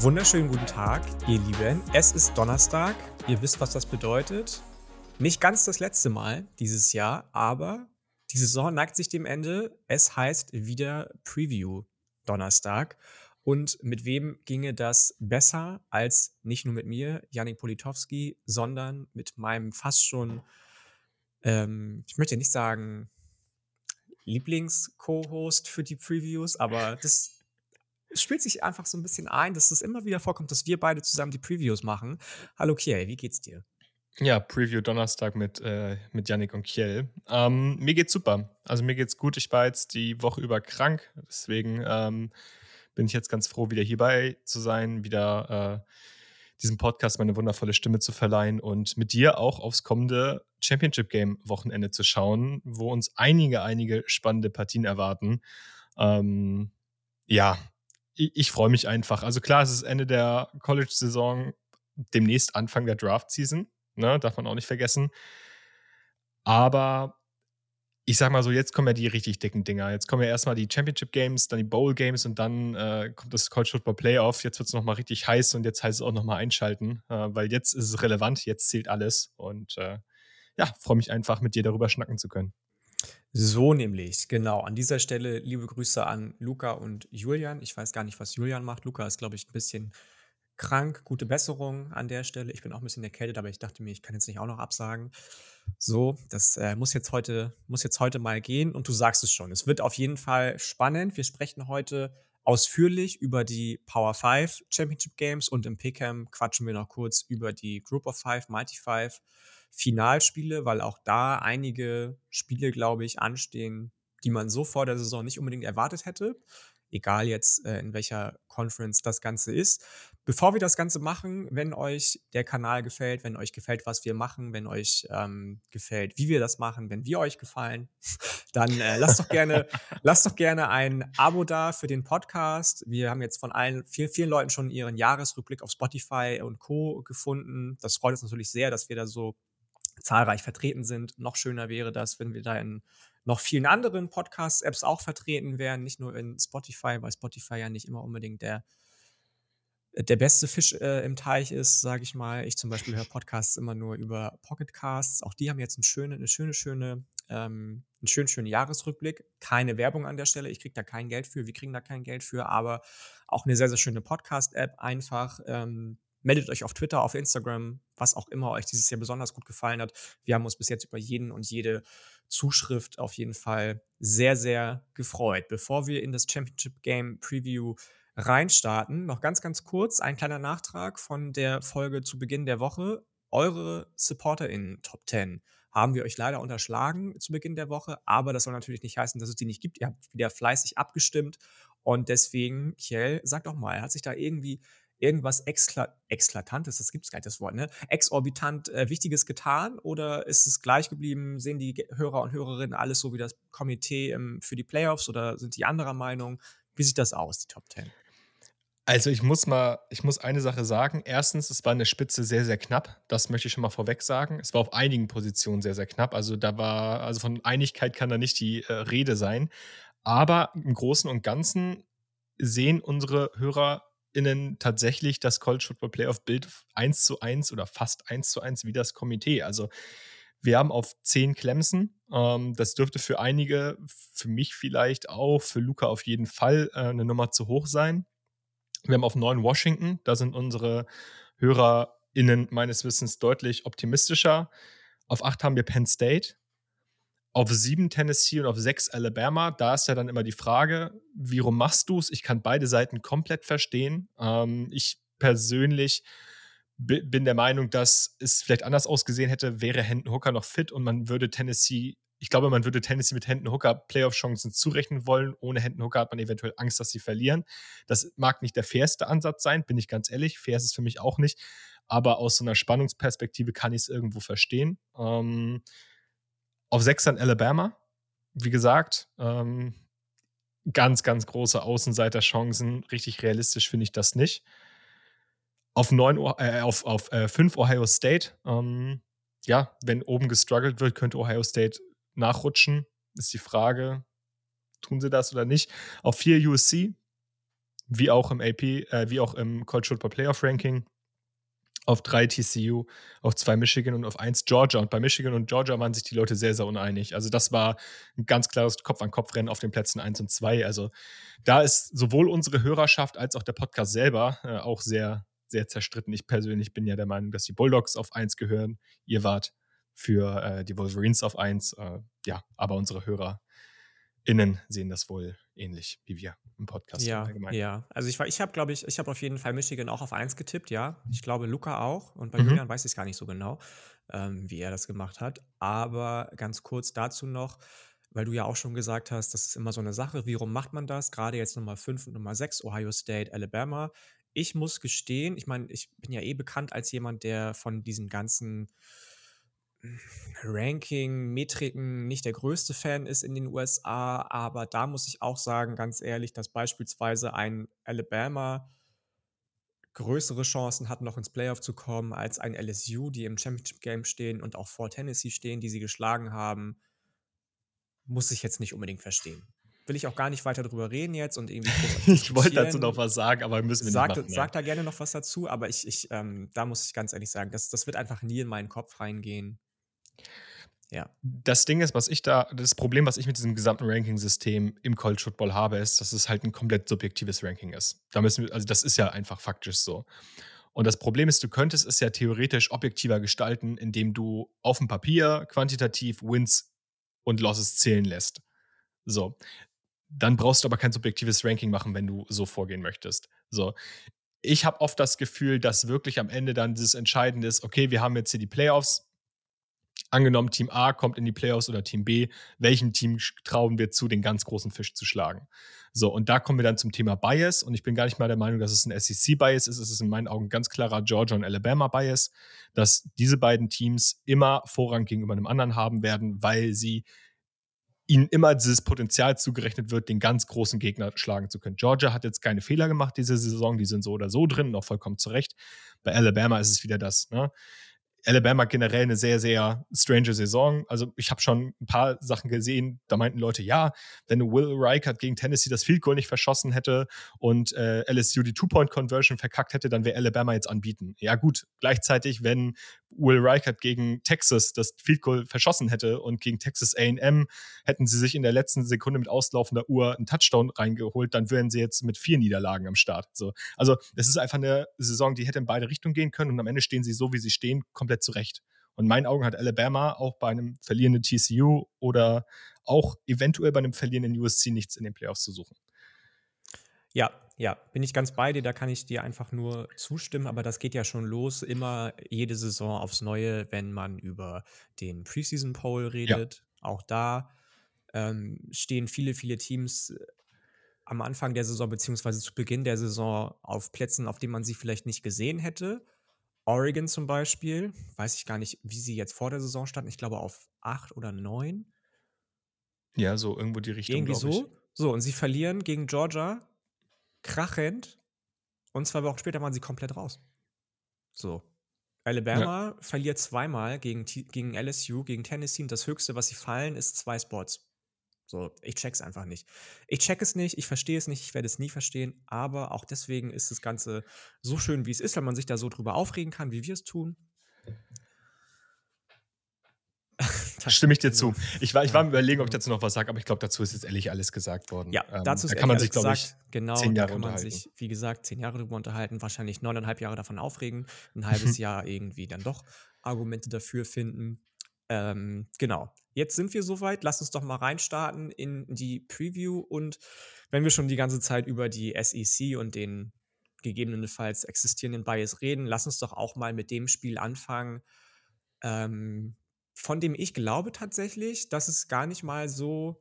Wunderschönen guten Tag, ihr Lieben. Es ist Donnerstag. Ihr wisst, was das bedeutet. Nicht ganz das letzte Mal dieses Jahr, aber die Saison neigt sich dem Ende. Es heißt wieder Preview Donnerstag. Und mit wem ginge das besser als nicht nur mit mir, Janik Politowski, sondern mit meinem fast schon, ähm, ich möchte nicht sagen Lieblings-Co-Host für die Previews, aber das es spielt sich einfach so ein bisschen ein, dass es immer wieder vorkommt, dass wir beide zusammen die Previews machen. Hallo Kiel, wie geht's dir? Ja, Preview Donnerstag mit, äh, mit Yannick und Kiel. Ähm, mir geht's super. Also mir geht's gut. Ich war jetzt die Woche über krank. Deswegen ähm, bin ich jetzt ganz froh, wieder hierbei zu sein, wieder äh, diesem Podcast meine wundervolle Stimme zu verleihen und mit dir auch aufs kommende Championship Game Wochenende zu schauen, wo uns einige, einige spannende Partien erwarten. Ähm, ja, ich, ich freue mich einfach. Also klar, es ist Ende der College-Saison, demnächst Anfang der Draft-Season, ne, darf man auch nicht vergessen. Aber ich sag mal so, jetzt kommen ja die richtig dicken Dinger. Jetzt kommen ja erstmal die Championship Games, dann die Bowl Games und dann äh, kommt das College Football Playoff. Jetzt wird es nochmal richtig heiß und jetzt heißt es auch nochmal einschalten, äh, weil jetzt ist es relevant, jetzt zählt alles. Und äh, ja, freue mich einfach, mit dir darüber schnacken zu können. So nämlich, genau. An dieser Stelle liebe Grüße an Luca und Julian. Ich weiß gar nicht, was Julian macht. Luca ist, glaube ich, ein bisschen krank. Gute Besserung an der Stelle. Ich bin auch ein bisschen erkältet, aber ich dachte mir, ich kann jetzt nicht auch noch absagen. So, das äh, muss, jetzt heute, muss jetzt heute mal gehen. Und du sagst es schon. Es wird auf jeden Fall spannend. Wir sprechen heute ausführlich über die Power 5 Championship Games und im PCAM quatschen wir noch kurz über die Group of Five, Mighty Five Finalspiele, weil auch da einige Spiele, glaube ich, anstehen, die man so vor der Saison nicht unbedingt erwartet hätte. Egal jetzt, äh, in welcher Conference das Ganze ist. Bevor wir das Ganze machen, wenn euch der Kanal gefällt, wenn euch gefällt, was wir machen, wenn euch ähm, gefällt, wie wir das machen, wenn wir euch gefallen, dann äh, lasst doch gerne, lasst doch gerne ein Abo da für den Podcast. Wir haben jetzt von allen, vielen, vielen Leuten schon ihren Jahresrückblick auf Spotify und Co. gefunden. Das freut uns natürlich sehr, dass wir da so zahlreich vertreten sind. Noch schöner wäre das, wenn wir da in noch vielen anderen Podcast-Apps auch vertreten wären, nicht nur in Spotify, weil Spotify ja nicht immer unbedingt der, der beste Fisch äh, im Teich ist, sage ich mal. Ich zum Beispiel höre Podcasts immer nur über Pocketcasts. Auch die haben jetzt eine schöne, eine schöne, schöne, ähm, einen schönen, schönen Jahresrückblick. Keine Werbung an der Stelle. Ich kriege da kein Geld für. Wir kriegen da kein Geld für, aber auch eine sehr, sehr schöne Podcast-App. Einfach ähm, Meldet euch auf Twitter, auf Instagram, was auch immer euch dieses Jahr besonders gut gefallen hat. Wir haben uns bis jetzt über jeden und jede Zuschrift auf jeden Fall sehr, sehr gefreut. Bevor wir in das Championship Game Preview reinstarten, noch ganz, ganz kurz ein kleiner Nachtrag von der Folge zu Beginn der Woche. Eure SupporterInnen Top 10 haben wir euch leider unterschlagen zu Beginn der Woche, aber das soll natürlich nicht heißen, dass es die nicht gibt. Ihr habt wieder fleißig abgestimmt und deswegen, Kjell, sag doch mal, hat sich da irgendwie irgendwas Exkla Exklatantes, das gibt es gar nicht das Wort, ne? Exorbitant äh, Wichtiges getan oder ist es gleich geblieben? Sehen die Hörer und Hörerinnen alles so wie das Komitee ähm, für die Playoffs oder sind die anderer Meinung? Wie sieht das aus, die Top 10? Also ich muss mal, ich muss eine Sache sagen. Erstens, es war eine Spitze sehr, sehr knapp. Das möchte ich schon mal vorweg sagen. Es war auf einigen Positionen sehr, sehr knapp. Also da war, also von Einigkeit kann da nicht die äh, Rede sein. Aber im Großen und Ganzen sehen unsere Hörer innen tatsächlich das College Football Playoff Bild eins zu eins oder fast eins zu eins wie das Komitee. Also wir haben auf zehn Clemson. Ähm, das dürfte für einige, für mich vielleicht auch, für Luca auf jeden Fall äh, eine Nummer zu hoch sein. Wir haben auf neun Washington. Da sind unsere HörerInnen meines Wissens deutlich optimistischer. Auf acht haben wir Penn State auf sieben Tennessee und auf sechs Alabama. Da ist ja dann immer die Frage, wie rum machst du es? Ich kann beide Seiten komplett verstehen. Ähm, ich persönlich bin der Meinung, dass es vielleicht anders ausgesehen hätte, wäre Hendon Hooker noch fit und man würde Tennessee, ich glaube, man würde Tennessee mit Hendon Hooker Playoff-Chancen zurechnen wollen. Ohne Hendon Hooker hat man eventuell Angst, dass sie verlieren. Das mag nicht der fairste Ansatz sein, bin ich ganz ehrlich. Fair ist es für mich auch nicht. Aber aus so einer Spannungsperspektive kann ich es irgendwo verstehen. Ähm, auf 6 dann Alabama. Wie gesagt, ähm, ganz, ganz große Außenseiterchancen. Richtig realistisch finde ich das nicht. Auf 9, äh, auf, auf äh, 5 Ohio State. Ähm, ja, wenn oben gestruggelt wird, könnte Ohio State nachrutschen. Ist die Frage, tun sie das oder nicht? Auf 4 USC. wie auch im AP, äh, wie auch im College Football Playoff Ranking. Auf drei TCU, auf zwei Michigan und auf eins Georgia. Und bei Michigan und Georgia waren sich die Leute sehr, sehr uneinig. Also, das war ein ganz klares Kopf-an-Kopf-Rennen auf den Plätzen eins und zwei. Also, da ist sowohl unsere Hörerschaft als auch der Podcast selber äh, auch sehr, sehr zerstritten. Ich persönlich bin ja der Meinung, dass die Bulldogs auf eins gehören. Ihr wart für äh, die Wolverines auf eins. Äh, ja, aber unsere Hörer innen sehen das wohl ähnlich wie wir im Podcast. Ja, ja. Also ich, ich habe, glaube ich, ich habe auf jeden Fall Michigan auch auf 1 getippt, ja. Ich glaube, Luca auch. Und bei mhm. Julian weiß ich es gar nicht so genau, ähm, wie er das gemacht hat. Aber ganz kurz dazu noch, weil du ja auch schon gesagt hast, das ist immer so eine Sache, wie rum macht man das? Gerade jetzt Nummer 5 und Nummer 6, Ohio State, Alabama. Ich muss gestehen, ich meine, ich bin ja eh bekannt als jemand, der von diesen ganzen Ranking, Metriken nicht der größte Fan ist in den USA, aber da muss ich auch sagen, ganz ehrlich, dass beispielsweise ein Alabama größere Chancen hat, noch ins Playoff zu kommen, als ein LSU, die im Championship Game stehen und auch vor Tennessee stehen, die sie geschlagen haben, muss ich jetzt nicht unbedingt verstehen. Will ich auch gar nicht weiter drüber reden jetzt und irgendwie. ich wollte dazu noch was sagen, aber müssen wir sag, nicht machen. Sag da gerne noch was dazu, aber ich, ich ähm, da muss ich ganz ehrlich sagen, das, das wird einfach nie in meinen Kopf reingehen. Ja. Das Ding ist, was ich da, das Problem, was ich mit diesem gesamten Ranking-System im College Football habe, ist, dass es halt ein komplett subjektives Ranking ist. Da müssen wir, also das ist ja einfach faktisch so. Und das Problem ist, du könntest es ja theoretisch objektiver gestalten, indem du auf dem Papier quantitativ Wins und Losses zählen lässt. So. Dann brauchst du aber kein subjektives Ranking machen, wenn du so vorgehen möchtest. So. Ich habe oft das Gefühl, dass wirklich am Ende dann dieses Entscheidende ist, okay, wir haben jetzt hier die Playoffs, angenommen, Team A kommt in die Playoffs oder Team B, welchem Team trauen wir zu, den ganz großen Fisch zu schlagen? So, und da kommen wir dann zum Thema Bias. Und ich bin gar nicht mal der Meinung, dass es ein SEC-Bias ist. Es ist in meinen Augen ganz klarer Georgia und Alabama-Bias, dass diese beiden Teams immer Vorrang gegenüber einem anderen haben werden, weil sie ihnen immer dieses Potenzial zugerechnet wird, den ganz großen Gegner schlagen zu können. Georgia hat jetzt keine Fehler gemacht diese Saison, die sind so oder so drin, noch vollkommen zurecht. Bei Alabama ist es wieder das. Ne? Alabama generell eine sehr, sehr strange Saison. Also ich habe schon ein paar Sachen gesehen, da meinten Leute, ja, wenn Will Reichert gegen Tennessee das Field Goal nicht verschossen hätte und äh, LSU die Two-Point-Conversion verkackt hätte, dann wäre Alabama jetzt anbieten. Ja gut, gleichzeitig, wenn Will Reichert gegen Texas das Field Goal verschossen hätte und gegen Texas A&M hätten sie sich in der letzten Sekunde mit auslaufender Uhr einen Touchdown reingeholt, dann wären sie jetzt mit vier Niederlagen am Start. So. Also es ist einfach eine Saison, die hätte in beide Richtungen gehen können und am Ende stehen sie so, wie sie stehen, komplett zurecht. Und in meinen Augen hat Alabama auch bei einem verlierenden TCU oder auch eventuell bei einem verlierenden USC nichts in den Playoffs zu suchen. Ja, ja, bin ich ganz bei dir, da kann ich dir einfach nur zustimmen, aber das geht ja schon los, immer jede Saison aufs Neue, wenn man über den Preseason Poll redet. Ja. Auch da ähm, stehen viele, viele Teams äh, am Anfang der Saison beziehungsweise zu Beginn der Saison auf Plätzen, auf denen man sie vielleicht nicht gesehen hätte. Oregon zum Beispiel, weiß ich gar nicht, wie sie jetzt vor der Saison standen. Ich glaube auf acht oder neun. Ja, so irgendwo die Richtung. Irgendwie so. So, und sie verlieren gegen Georgia krachend. Und zwei Wochen später waren sie komplett raus. So. Alabama ja. verliert zweimal gegen, gegen LSU, gegen Tennessee und das Höchste, was sie fallen, ist zwei Spots. So, ich check's einfach nicht. Ich check es nicht, ich verstehe es nicht, ich werde es nie verstehen, aber auch deswegen ist das Ganze so schön, wie es ist, wenn man sich da so drüber aufregen kann, wie wir es tun. Stimme ich dir zu. Ich war, ich war am überlegen, ob ich dazu noch was sage, aber ich glaube, dazu ist jetzt ehrlich alles gesagt worden. Ja, ähm, dazu ist da kann man sich, glaube ich, genau, zehn Jahre da kann man sich, wie gesagt, zehn Jahre darüber unterhalten, wahrscheinlich neuneinhalb Jahre davon aufregen, ein halbes Jahr irgendwie dann doch Argumente dafür finden. Ähm, genau. Jetzt sind wir soweit. Lass uns doch mal reinstarten in die Preview und wenn wir schon die ganze Zeit über die SEC und den gegebenenfalls existierenden Bias reden, lass uns doch auch mal mit dem Spiel anfangen, ähm, von dem ich glaube tatsächlich, dass es gar nicht mal so,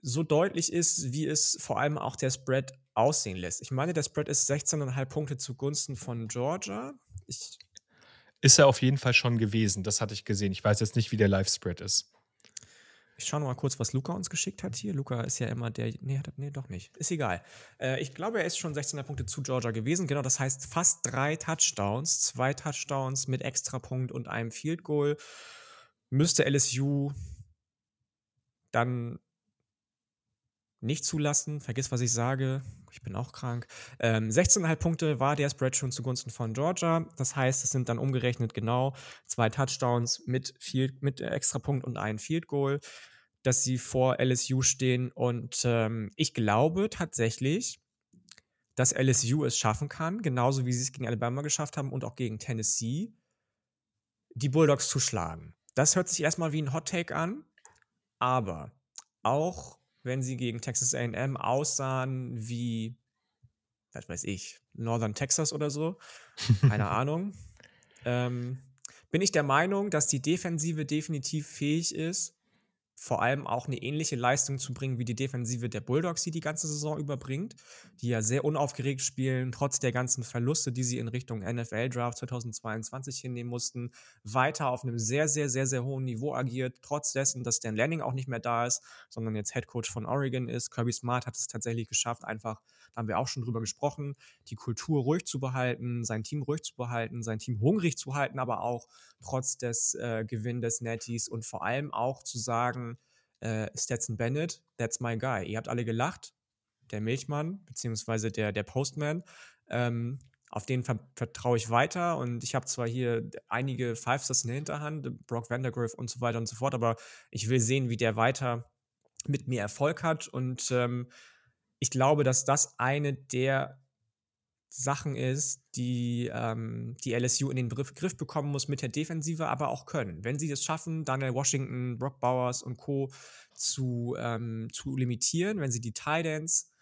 so deutlich ist, wie es vor allem auch der Spread aussehen lässt. Ich meine, der Spread ist 16,5 Punkte zugunsten von Georgia. Ich ist er auf jeden Fall schon gewesen, das hatte ich gesehen. Ich weiß jetzt nicht, wie der Live-Spread ist. Ich schaue noch mal kurz, was Luca uns geschickt hat hier. Luca ist ja immer der. Nee, hat, nee doch nicht. Ist egal. Äh, ich glaube, er ist schon 16er Punkte zu Georgia gewesen. Genau, das heißt fast drei Touchdowns. Zwei Touchdowns mit Extrapunkt und einem Field Goal. Müsste LSU dann nicht zulassen. Vergiss, was ich sage. Ich bin auch krank. Ähm, 16,5 Punkte war der Spread schon zugunsten von Georgia. Das heißt, es sind dann umgerechnet genau zwei Touchdowns mit, Field, mit Extrapunkt und ein Field Goal, dass sie vor LSU stehen. Und ähm, ich glaube tatsächlich, dass LSU es schaffen kann, genauso wie sie es gegen Alabama geschafft haben und auch gegen Tennessee, die Bulldogs zu schlagen. Das hört sich erstmal wie ein Hot Take an, aber auch wenn sie gegen Texas AM aussahen wie, was weiß ich, Northern Texas oder so, keine Ahnung, ähm, bin ich der Meinung, dass die Defensive definitiv fähig ist, vor allem auch eine ähnliche Leistung zu bringen wie die Defensive der Bulldogs, die die ganze Saison überbringt, die ja sehr unaufgeregt spielen, trotz der ganzen Verluste, die sie in Richtung NFL-Draft 2022 hinnehmen mussten, weiter auf einem sehr, sehr, sehr, sehr hohen Niveau agiert, trotz dessen, dass Dan Lanning auch nicht mehr da ist, sondern jetzt Head Coach von Oregon ist. Kirby Smart hat es tatsächlich geschafft, einfach, da haben wir auch schon drüber gesprochen, die Kultur ruhig zu behalten, sein Team ruhig zu behalten, sein Team hungrig zu halten, aber auch trotz des äh, Gewinn des Netties und vor allem auch zu sagen, äh, Stetson Bennett, that's my guy. Ihr habt alle gelacht, der Milchmann, beziehungsweise der, der Postman. Ähm, auf den ver vertraue ich weiter und ich habe zwar hier einige Five-Stars in der Hinterhand, Brock Vandergriff und so weiter und so fort, aber ich will sehen, wie der weiter mit mir Erfolg hat und ähm, ich glaube, dass das eine der Sachen ist, die ähm, die LSU in den Griff, bekommen muss mit der Defensive, aber auch können. Wenn sie es schaffen, Daniel Washington, Brock Bowers und Co. zu, ähm, zu limitieren, wenn sie die Tidans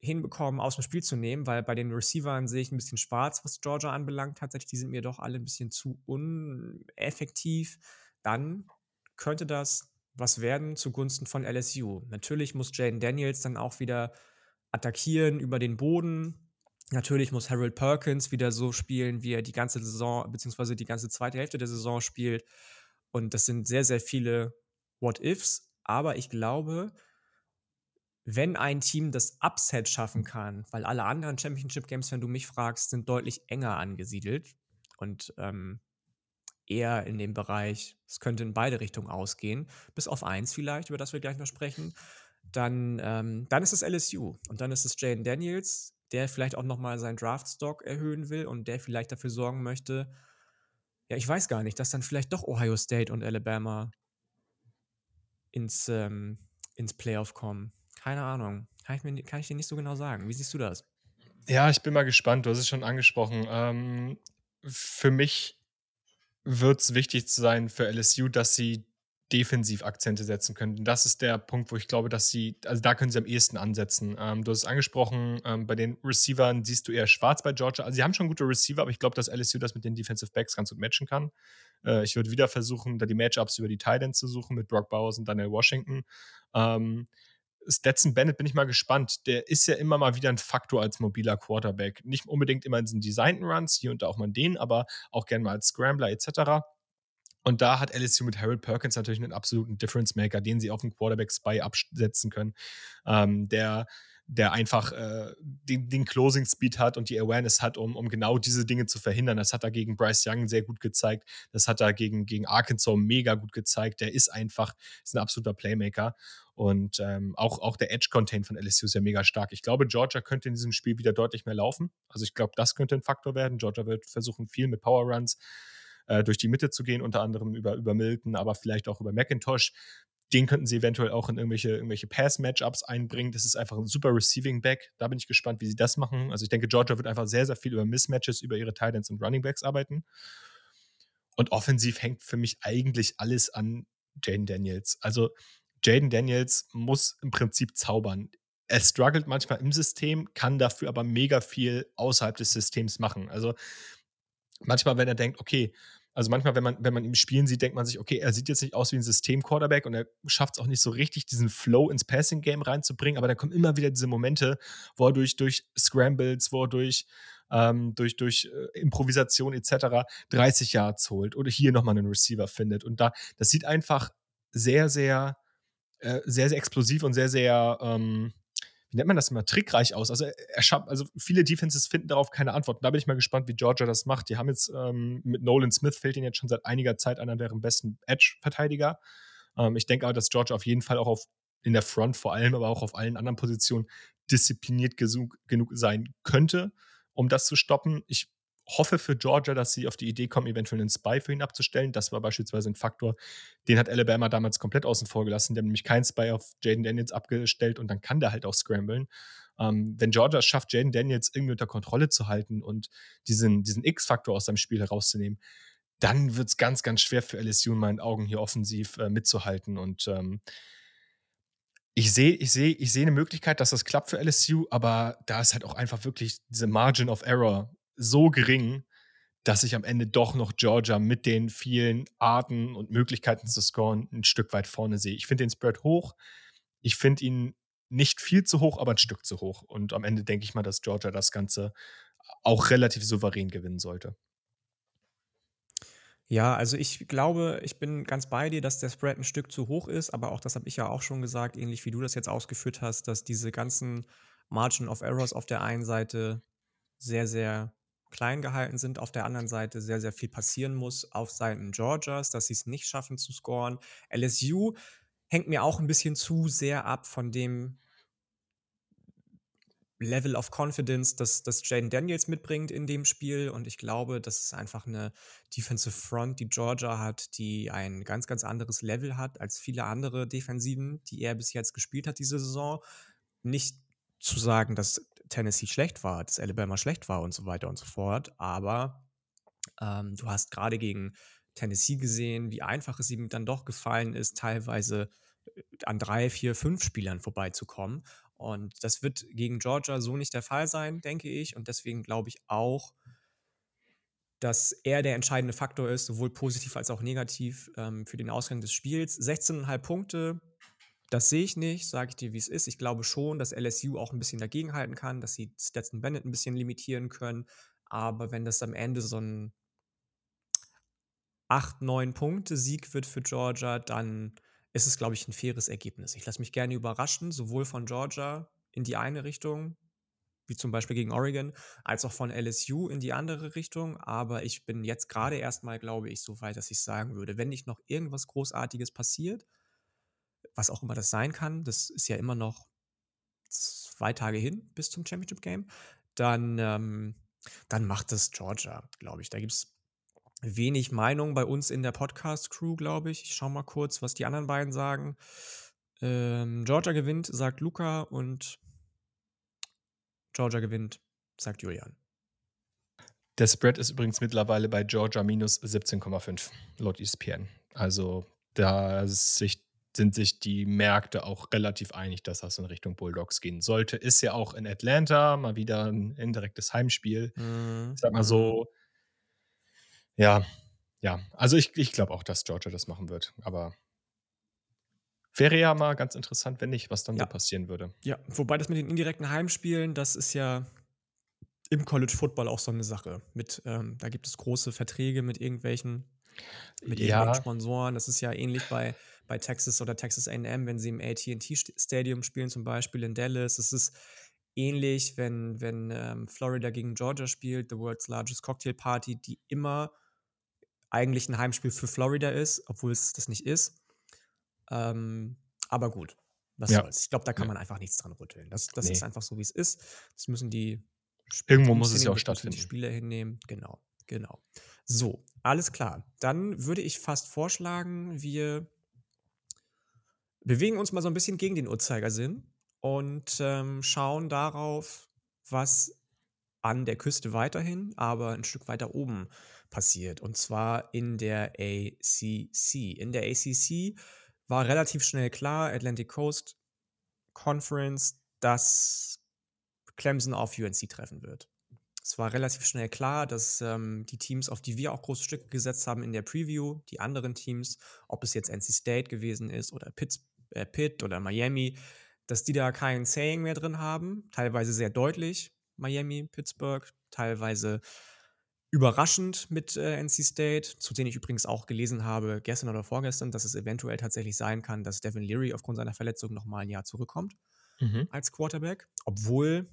hinbekommen, aus dem Spiel zu nehmen, weil bei den Receivern sehe ich ein bisschen schwarz, was Georgia anbelangt. Tatsächlich, die sind mir doch alle ein bisschen zu uneffektiv. Dann könnte das was werden zugunsten von LSU. Natürlich muss Jaden Daniels dann auch wieder attackieren über den Boden, Natürlich muss Harold Perkins wieder so spielen, wie er die ganze Saison, beziehungsweise die ganze zweite Hälfte der Saison spielt. Und das sind sehr, sehr viele What-Ifs. Aber ich glaube, wenn ein Team das Upset schaffen kann, weil alle anderen Championship Games, wenn du mich fragst, sind deutlich enger angesiedelt und ähm, eher in dem Bereich, es könnte in beide Richtungen ausgehen, bis auf eins vielleicht, über das wir gleich noch sprechen, dann, ähm, dann ist es LSU und dann ist es Jane Daniels, der vielleicht auch nochmal seinen Draftstock erhöhen will und der vielleicht dafür sorgen möchte, ja, ich weiß gar nicht, dass dann vielleicht doch Ohio State und Alabama ins, ähm, ins Playoff kommen. Keine Ahnung. Kann ich, mir, kann ich dir nicht so genau sagen. Wie siehst du das? Ja, ich bin mal gespannt. Du hast es schon angesprochen. Ähm, für mich wird es wichtig sein für LSU, dass sie defensiv Akzente setzen könnten. Das ist der Punkt, wo ich glaube, dass sie, also da können sie am ehesten ansetzen. Ähm, du hast es angesprochen, ähm, bei den Receivern siehst du eher schwarz bei Georgia. Also sie haben schon gute Receiver, aber ich glaube, dass LSU das mit den Defensive Backs ganz gut matchen kann. Äh, ich würde wieder versuchen, da die Matchups über die Titans zu suchen mit Brock Bowers und Daniel Washington. Ähm, Stetson Bennett bin ich mal gespannt. Der ist ja immer mal wieder ein Faktor als mobiler Quarterback. Nicht unbedingt immer in diesen designten Runs, hier und da auch mal den, aber auch gerne mal als Scrambler etc. Und da hat LSU mit Harold Perkins natürlich einen absoluten Difference Maker, den sie auf den Quarterback Spy absetzen können, ähm, der, der einfach äh, den, den, Closing Speed hat und die Awareness hat, um, um genau diese Dinge zu verhindern. Das hat er gegen Bryce Young sehr gut gezeigt. Das hat er gegen, gegen Arkansas mega gut gezeigt. Der ist einfach ist ein absoluter Playmaker. Und ähm, auch, auch der Edge-Contain von LSU ist ja mega stark. Ich glaube, Georgia könnte in diesem Spiel wieder deutlich mehr laufen. Also ich glaube, das könnte ein Faktor werden. Georgia wird versuchen, viel mit Power Runs äh, durch die Mitte zu gehen, unter anderem über, über Milton, aber vielleicht auch über McIntosh. Den könnten sie eventuell auch in irgendwelche, irgendwelche Pass-Matchups einbringen. Das ist einfach ein super Receiving Back. Da bin ich gespannt, wie sie das machen. Also ich denke, Georgia wird einfach sehr, sehr viel über Mismatches, über ihre Titans und Running Backs arbeiten. Und offensiv hängt für mich eigentlich alles an Jaden Daniels. Also Jaden Daniels muss im Prinzip zaubern. Er struggelt manchmal im System, kann dafür aber mega viel außerhalb des Systems machen. Also manchmal, wenn er denkt, okay, also manchmal, wenn man, wenn man ihm spielen sieht, denkt man sich, okay, er sieht jetzt nicht aus wie ein System-Quarterback und er schafft es auch nicht so richtig, diesen Flow ins Passing-Game reinzubringen, aber da kommen immer wieder diese Momente, wo er durch, durch Scrambles, wo er durch, ähm, durch, durch äh, Improvisation etc. 30 Yards holt oder hier nochmal einen Receiver findet. Und da, das sieht einfach sehr, sehr, äh, sehr, sehr explosiv und sehr, sehr, ähm, wie nennt man das immer, trickreich aus. Also er also viele Defenses finden darauf keine Antwort. Da bin ich mal gespannt, wie Georgia das macht. Die haben jetzt ähm, mit Nolan Smith fehlt ihnen jetzt schon seit einiger Zeit einer deren besten Edge-Verteidiger. Ähm, ich denke aber, dass Georgia auf jeden Fall auch auf in der Front vor allem, aber auch auf allen anderen Positionen diszipliniert genug sein könnte, um das zu stoppen. Ich hoffe für Georgia, dass sie auf die Idee kommen, eventuell einen Spy für ihn abzustellen. Das war beispielsweise ein Faktor, den hat Alabama damals komplett außen vor gelassen. Die haben nämlich keinen Spy auf Jaden Daniels abgestellt und dann kann der halt auch scramblen. Ähm, wenn Georgia es schafft, Jaden Daniels irgendwie unter Kontrolle zu halten und diesen, diesen X-Faktor aus seinem Spiel herauszunehmen, dann wird es ganz, ganz schwer für LSU in meinen Augen hier offensiv äh, mitzuhalten. Und ähm, ich sehe ich seh, ich seh eine Möglichkeit, dass das klappt für LSU, aber da ist halt auch einfach wirklich diese Margin of Error so gering, dass ich am Ende doch noch Georgia mit den vielen Arten und Möglichkeiten zu scoren ein Stück weit vorne sehe. Ich finde den Spread hoch. Ich finde ihn nicht viel zu hoch, aber ein Stück zu hoch. Und am Ende denke ich mal, dass Georgia das Ganze auch relativ souverän gewinnen sollte. Ja, also ich glaube, ich bin ganz bei dir, dass der Spread ein Stück zu hoch ist, aber auch das habe ich ja auch schon gesagt, ähnlich wie du das jetzt ausgeführt hast, dass diese ganzen Margin of Errors auf der einen Seite sehr, sehr klein gehalten sind, auf der anderen Seite sehr, sehr viel passieren muss auf Seiten Georgias, dass sie es nicht schaffen zu scoren. LSU hängt mir auch ein bisschen zu sehr ab von dem Level of Confidence, das, das Jaden Daniels mitbringt in dem Spiel. Und ich glaube, das ist einfach eine Defensive Front, die Georgia hat, die ein ganz, ganz anderes Level hat als viele andere Defensiven, die er bis jetzt gespielt hat diese Saison. Nicht zu sagen, dass Tennessee schlecht war, dass Alabama schlecht war und so weiter und so fort, aber ähm, du hast gerade gegen Tennessee gesehen, wie einfach es ihm dann doch gefallen ist, teilweise äh, an drei, vier, fünf Spielern vorbeizukommen. Und das wird gegen Georgia so nicht der Fall sein, denke ich. Und deswegen glaube ich auch, dass er der entscheidende Faktor ist, sowohl positiv als auch negativ ähm, für den Ausgang des Spiels. 16,5 Punkte, das sehe ich nicht, sage ich dir, wie es ist. Ich glaube schon, dass LSU auch ein bisschen dagegenhalten kann, dass sie Stetson Bennett ein bisschen limitieren können. Aber wenn das am Ende so ein 8-9 Punkte Sieg wird für Georgia, dann ist es, glaube ich, ein faires Ergebnis. Ich lasse mich gerne überraschen, sowohl von Georgia in die eine Richtung, wie zum Beispiel gegen Oregon, als auch von LSU in die andere Richtung. Aber ich bin jetzt gerade erstmal, glaube ich, so weit, dass ich sagen würde, wenn nicht noch irgendwas Großartiges passiert, was auch immer das sein kann, das ist ja immer noch zwei Tage hin bis zum Championship Game, dann, ähm, dann macht das Georgia, glaube ich. Da gibt es wenig Meinung bei uns in der Podcast-Crew, glaube ich. Ich schaue mal kurz, was die anderen beiden sagen. Ähm, Georgia gewinnt, sagt Luca und Georgia gewinnt, sagt Julian. Der Spread ist übrigens mittlerweile bei Georgia minus 17,5 laut ESPN. Also da sich, sind sich die Märkte auch relativ einig, dass das in Richtung Bulldogs gehen sollte. Ist ja auch in Atlanta mal wieder ein indirektes Heimspiel. Mhm. Ich sag mal so. Ja, ja. Also ich, ich glaube auch, dass Georgia das machen wird. Aber wäre ja mal ganz interessant, wenn nicht, was dann ja. so passieren würde. Ja, wobei das mit den indirekten Heimspielen, das ist ja im College Football auch so eine Sache. Mit, ähm, da gibt es große Verträge mit irgendwelchen, mit ja. irgendwelchen Sponsoren. Das ist ja ähnlich bei, bei Texas oder Texas AM, wenn sie im AT&T Stadium spielen, zum Beispiel in Dallas. Es ist ähnlich, wenn, wenn ähm, Florida gegen Georgia spielt, the world's largest cocktail party, die immer eigentlich ein Heimspiel für Florida ist, obwohl es das nicht ist. Ähm, aber gut, was ja. soll's. Ich glaube, da kann man einfach nichts dran rütteln. Das, das nee. ist einfach so, wie es ist. Das müssen die Irgendwo muss es ja auch stattfinden. Die Spieler hinnehmen. Genau, genau. So, alles klar. Dann würde ich fast vorschlagen, wir bewegen uns mal so ein bisschen gegen den Uhrzeigersinn und ähm, schauen darauf, was an der Küste weiterhin, aber ein Stück weiter oben passiert. Und zwar in der ACC. In der ACC war relativ schnell klar, Atlantic Coast Conference, dass Clemson auf UNC treffen wird. Es war relativ schnell klar, dass ähm, die Teams, auf die wir auch große Stücke gesetzt haben in der Preview, die anderen Teams, ob es jetzt NC State gewesen ist oder Pitt, äh, Pitt oder Miami, dass die da kein Saying mehr drin haben. Teilweise sehr deutlich, Miami, Pittsburgh, teilweise überraschend mit äh, NC State, zu denen ich übrigens auch gelesen habe, gestern oder vorgestern, dass es eventuell tatsächlich sein kann, dass Devin Leary aufgrund seiner Verletzung nochmal ein Jahr zurückkommt mhm. als Quarterback. Obwohl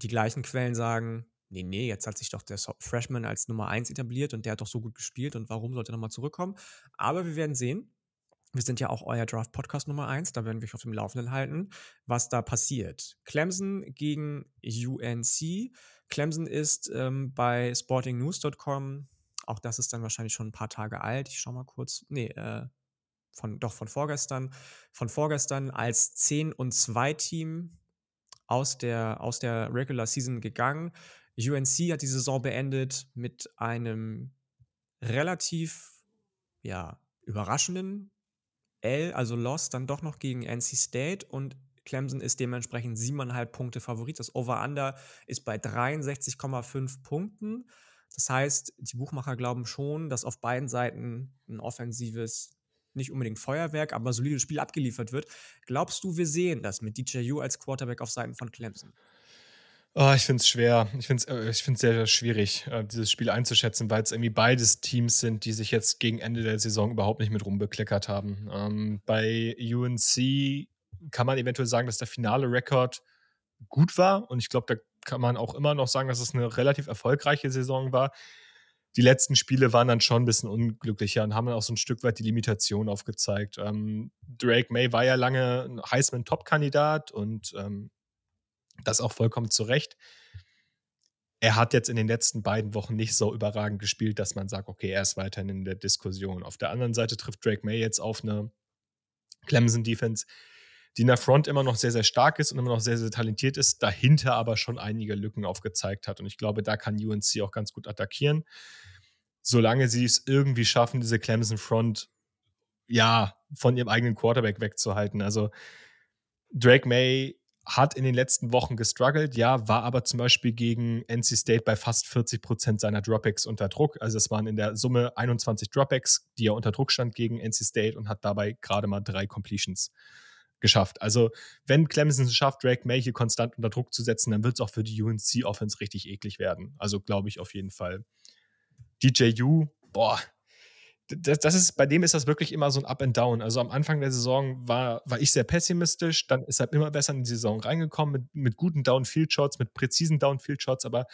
die gleichen Quellen sagen, nee, nee, jetzt hat sich doch der Freshman als Nummer 1 etabliert und der hat doch so gut gespielt und warum sollte er nochmal zurückkommen? Aber wir werden sehen. Wir sind ja auch euer Draft-Podcast Nummer 1, da werden wir euch auf dem Laufenden halten, was da passiert. Clemson gegen UNC. Clemson ist ähm, bei sportingnews.com, auch das ist dann wahrscheinlich schon ein paar Tage alt. Ich schau mal kurz. Nee, äh, von, doch von vorgestern. Von vorgestern als 10 und 2 Team aus der, aus der Regular Season gegangen. UNC hat die Saison beendet mit einem relativ ja, überraschenden L, also Loss, dann doch noch gegen NC State und Clemson ist dementsprechend siebeneinhalb Punkte Favorit. Das Over-Under ist bei 63,5 Punkten. Das heißt, die Buchmacher glauben schon, dass auf beiden Seiten ein offensives, nicht unbedingt Feuerwerk, aber solides Spiel abgeliefert wird. Glaubst du, wir sehen das mit DJU als Quarterback auf Seiten von Clemson? Oh, ich finde es schwer. Ich finde es äh, ich sehr, sehr schwierig, äh, dieses Spiel einzuschätzen, weil es irgendwie beides Teams sind, die sich jetzt gegen Ende der Saison überhaupt nicht mit rumbekleckert haben. Ähm, bei UNC kann man eventuell sagen, dass der finale Rekord gut war. Und ich glaube, da kann man auch immer noch sagen, dass es eine relativ erfolgreiche Saison war. Die letzten Spiele waren dann schon ein bisschen unglücklicher und haben dann auch so ein Stück weit die Limitation aufgezeigt. Ähm, Drake May war ja lange ein Heisman-Top-Kandidat und ähm, das auch vollkommen zu Recht. Er hat jetzt in den letzten beiden Wochen nicht so überragend gespielt, dass man sagt, okay, er ist weiterhin in der Diskussion. Auf der anderen Seite trifft Drake May jetzt auf eine Clemson-Defense, die in der Front immer noch sehr, sehr stark ist und immer noch sehr, sehr talentiert ist, dahinter aber schon einige Lücken aufgezeigt hat. Und ich glaube, da kann UNC auch ganz gut attackieren. Solange sie es irgendwie schaffen, diese Clemson-Front ja von ihrem eigenen Quarterback wegzuhalten. Also Drake May hat in den letzten Wochen gestruggelt, ja, war aber zum Beispiel gegen NC State bei fast 40 Prozent seiner Dropbacks unter Druck. Also es waren in der Summe 21 Dropbacks, die er unter Druck stand gegen NC State und hat dabei gerade mal drei Completions geschafft. Also wenn Clemson es schafft, Drake May hier konstant unter Druck zu setzen, dann wird es auch für die UNC-Offense richtig eklig werden. Also glaube ich auf jeden Fall. DJU, boah, das, das, ist, bei dem ist das wirklich immer so ein Up and Down. Also am Anfang der Saison war, war ich sehr pessimistisch, dann ist er immer besser in die Saison reingekommen mit, mit guten Downfield-Shots, mit präzisen Downfield-Shots, aber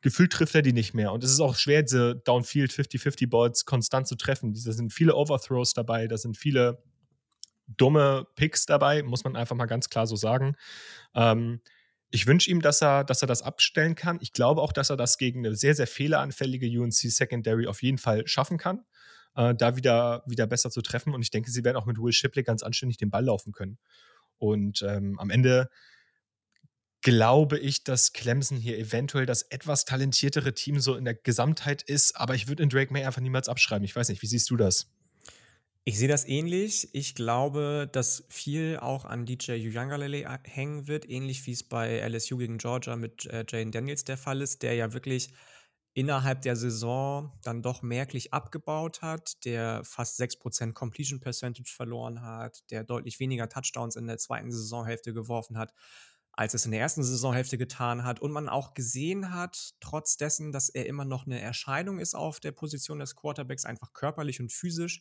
gefühlt trifft er die nicht mehr. Und es ist auch schwer, diese Downfield 50-50 Balls konstant zu treffen. Da sind viele Overthrows dabei, da sind viele dumme Picks dabei, muss man einfach mal ganz klar so sagen. Ähm, ich wünsche ihm, dass er, dass er das abstellen kann. Ich glaube auch, dass er das gegen eine sehr, sehr fehleranfällige UNC Secondary auf jeden Fall schaffen kann äh, da wieder, wieder besser zu treffen. Und ich denke, sie werden auch mit Will Shipley ganz anständig den Ball laufen können. Und ähm, am Ende glaube ich, dass Clemson hier eventuell das etwas talentiertere Team so in der Gesamtheit ist. Aber ich würde in Drake May einfach niemals abschreiben. Ich weiß nicht, wie siehst du das? Ich sehe das ähnlich. Ich glaube, dass viel auch an DJ Uyangalele hängen wird, ähnlich wie es bei LSU gegen Georgia mit äh, Jane Daniels der Fall ist, der ja wirklich innerhalb der Saison dann doch merklich abgebaut hat, der fast 6% Completion Percentage verloren hat, der deutlich weniger Touchdowns in der zweiten Saisonhälfte geworfen hat, als es in der ersten Saisonhälfte getan hat. Und man auch gesehen hat, trotz dessen, dass er immer noch eine Erscheinung ist auf der Position des Quarterbacks, einfach körperlich und physisch,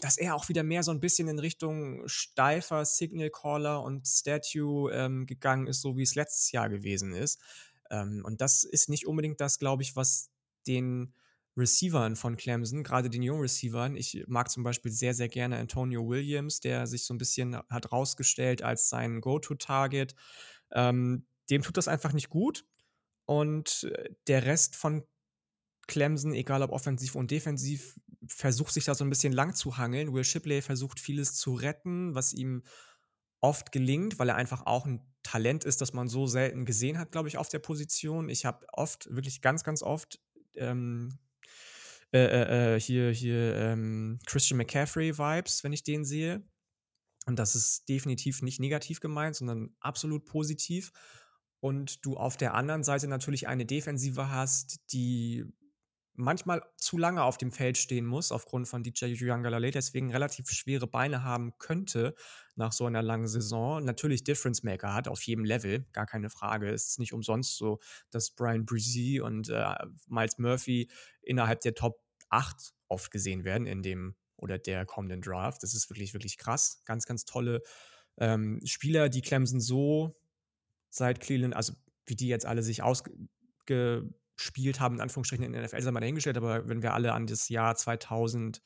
dass er auch wieder mehr so ein bisschen in Richtung steifer Signal Caller und Statue ähm, gegangen ist, so wie es letztes Jahr gewesen ist. Ähm, und das ist nicht unbedingt das, glaube ich, was den Receivern von Clemson, gerade den jungen Receivern. Ich mag zum Beispiel sehr, sehr gerne Antonio Williams, der sich so ein bisschen hat rausgestellt als sein Go-To-Target. Ähm, dem tut das einfach nicht gut. Und äh, der Rest von Clemson, egal ob offensiv und defensiv, versucht sich da so ein bisschen lang zu hangeln. Will Shipley versucht vieles zu retten, was ihm oft gelingt, weil er einfach auch ein Talent ist, das man so selten gesehen hat, glaube ich, auf der Position. Ich habe oft, wirklich ganz, ganz oft ähm, äh, äh, äh, hier, hier ähm, Christian McCaffrey-Vibes, wenn ich den sehe. Und das ist definitiv nicht negativ gemeint, sondern absolut positiv. Und du auf der anderen Seite natürlich eine Defensive hast, die manchmal zu lange auf dem Feld stehen muss, aufgrund von DJ Yuyangalale, deswegen relativ schwere Beine haben könnte nach so einer langen Saison. Natürlich Difference Maker hat auf jedem Level, gar keine Frage. Es ist nicht umsonst so, dass Brian Brzee und äh, Miles Murphy innerhalb der Top 8 oft gesehen werden in dem oder der kommenden Draft. Das ist wirklich, wirklich krass. Ganz, ganz tolle ähm, Spieler, die Clemson so seit Cleveland, also wie die jetzt alle sich ausge gespielt haben, in Anführungsstrichen in der NFL, sei mal dahingestellt, aber wenn wir alle an das Jahr 2000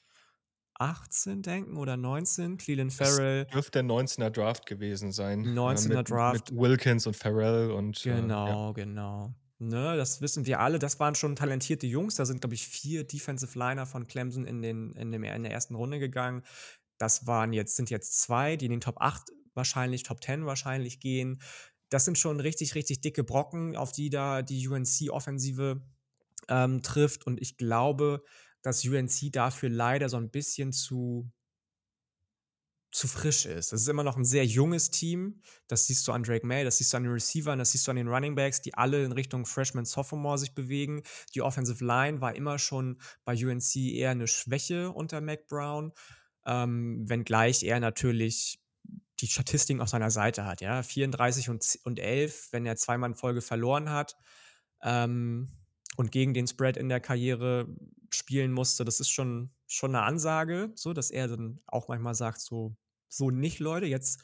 2018 denken oder 19. Cleveland Es Farrell. dürfte der 19er Draft gewesen sein. 19er äh, mit, Draft. Mit Wilkins und Farrell und. Genau, äh, ja. genau. Ne, das wissen wir alle. Das waren schon talentierte Jungs. Da sind, glaube ich, vier Defensive Liner von Clemson in, den, in, dem, in der ersten Runde gegangen. Das waren jetzt, sind jetzt zwei, die in den Top 8 wahrscheinlich, Top 10 wahrscheinlich gehen. Das sind schon richtig, richtig dicke Brocken, auf die da die UNC-Offensive ähm, trifft. Und ich glaube, dass UNC dafür leider so ein bisschen zu zu frisch ist. Das ist immer noch ein sehr junges Team. Das siehst du an Drake May, das siehst du an den Receivern, das siehst du an den Running Backs, die alle in Richtung Freshman, Sophomore sich bewegen. Die Offensive Line war immer schon bei UNC eher eine Schwäche unter Mac Brown, ähm, wenngleich er natürlich die Statistiken auf seiner Seite hat. Ja, 34 und, und 11, wenn er zweimal in Folge verloren hat. Ähm, und gegen den Spread in der Karriere spielen musste, das ist schon, schon eine Ansage, so dass er dann auch manchmal sagt, so, so nicht, Leute, jetzt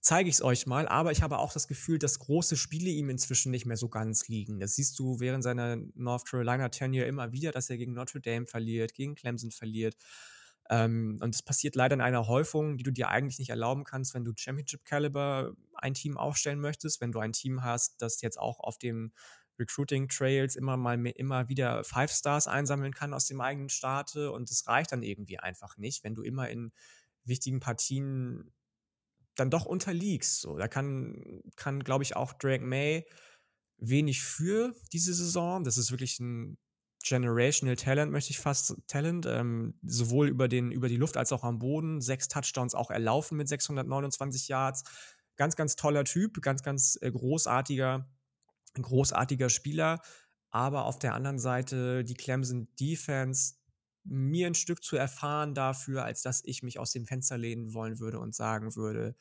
zeige ich es euch mal. Aber ich habe auch das Gefühl, dass große Spiele ihm inzwischen nicht mehr so ganz liegen. Das siehst du während seiner North Carolina Tenure immer wieder, dass er gegen Notre Dame verliert, gegen Clemson verliert. Ähm, und das passiert leider in einer Häufung, die du dir eigentlich nicht erlauben kannst, wenn du Championship Caliber ein Team aufstellen möchtest, wenn du ein Team hast, das jetzt auch auf dem Recruiting Trails immer mal mehr, immer wieder Five Stars einsammeln kann aus dem eigenen Staate und es reicht dann irgendwie einfach nicht, wenn du immer in wichtigen Partien dann doch unterliegst. So, da kann, kann glaube ich, auch Drake May wenig für diese Saison. Das ist wirklich ein Generational Talent, möchte ich fast Talent, ähm, sowohl über, den, über die Luft als auch am Boden. Sechs Touchdowns auch erlaufen mit 629 Yards. Ganz, ganz toller Typ, ganz, ganz äh, großartiger großartiger Spieler, aber auf der anderen Seite die Clemson Defense mir ein Stück zu erfahren dafür, als dass ich mich aus dem Fenster lehnen wollen würde und sagen würde,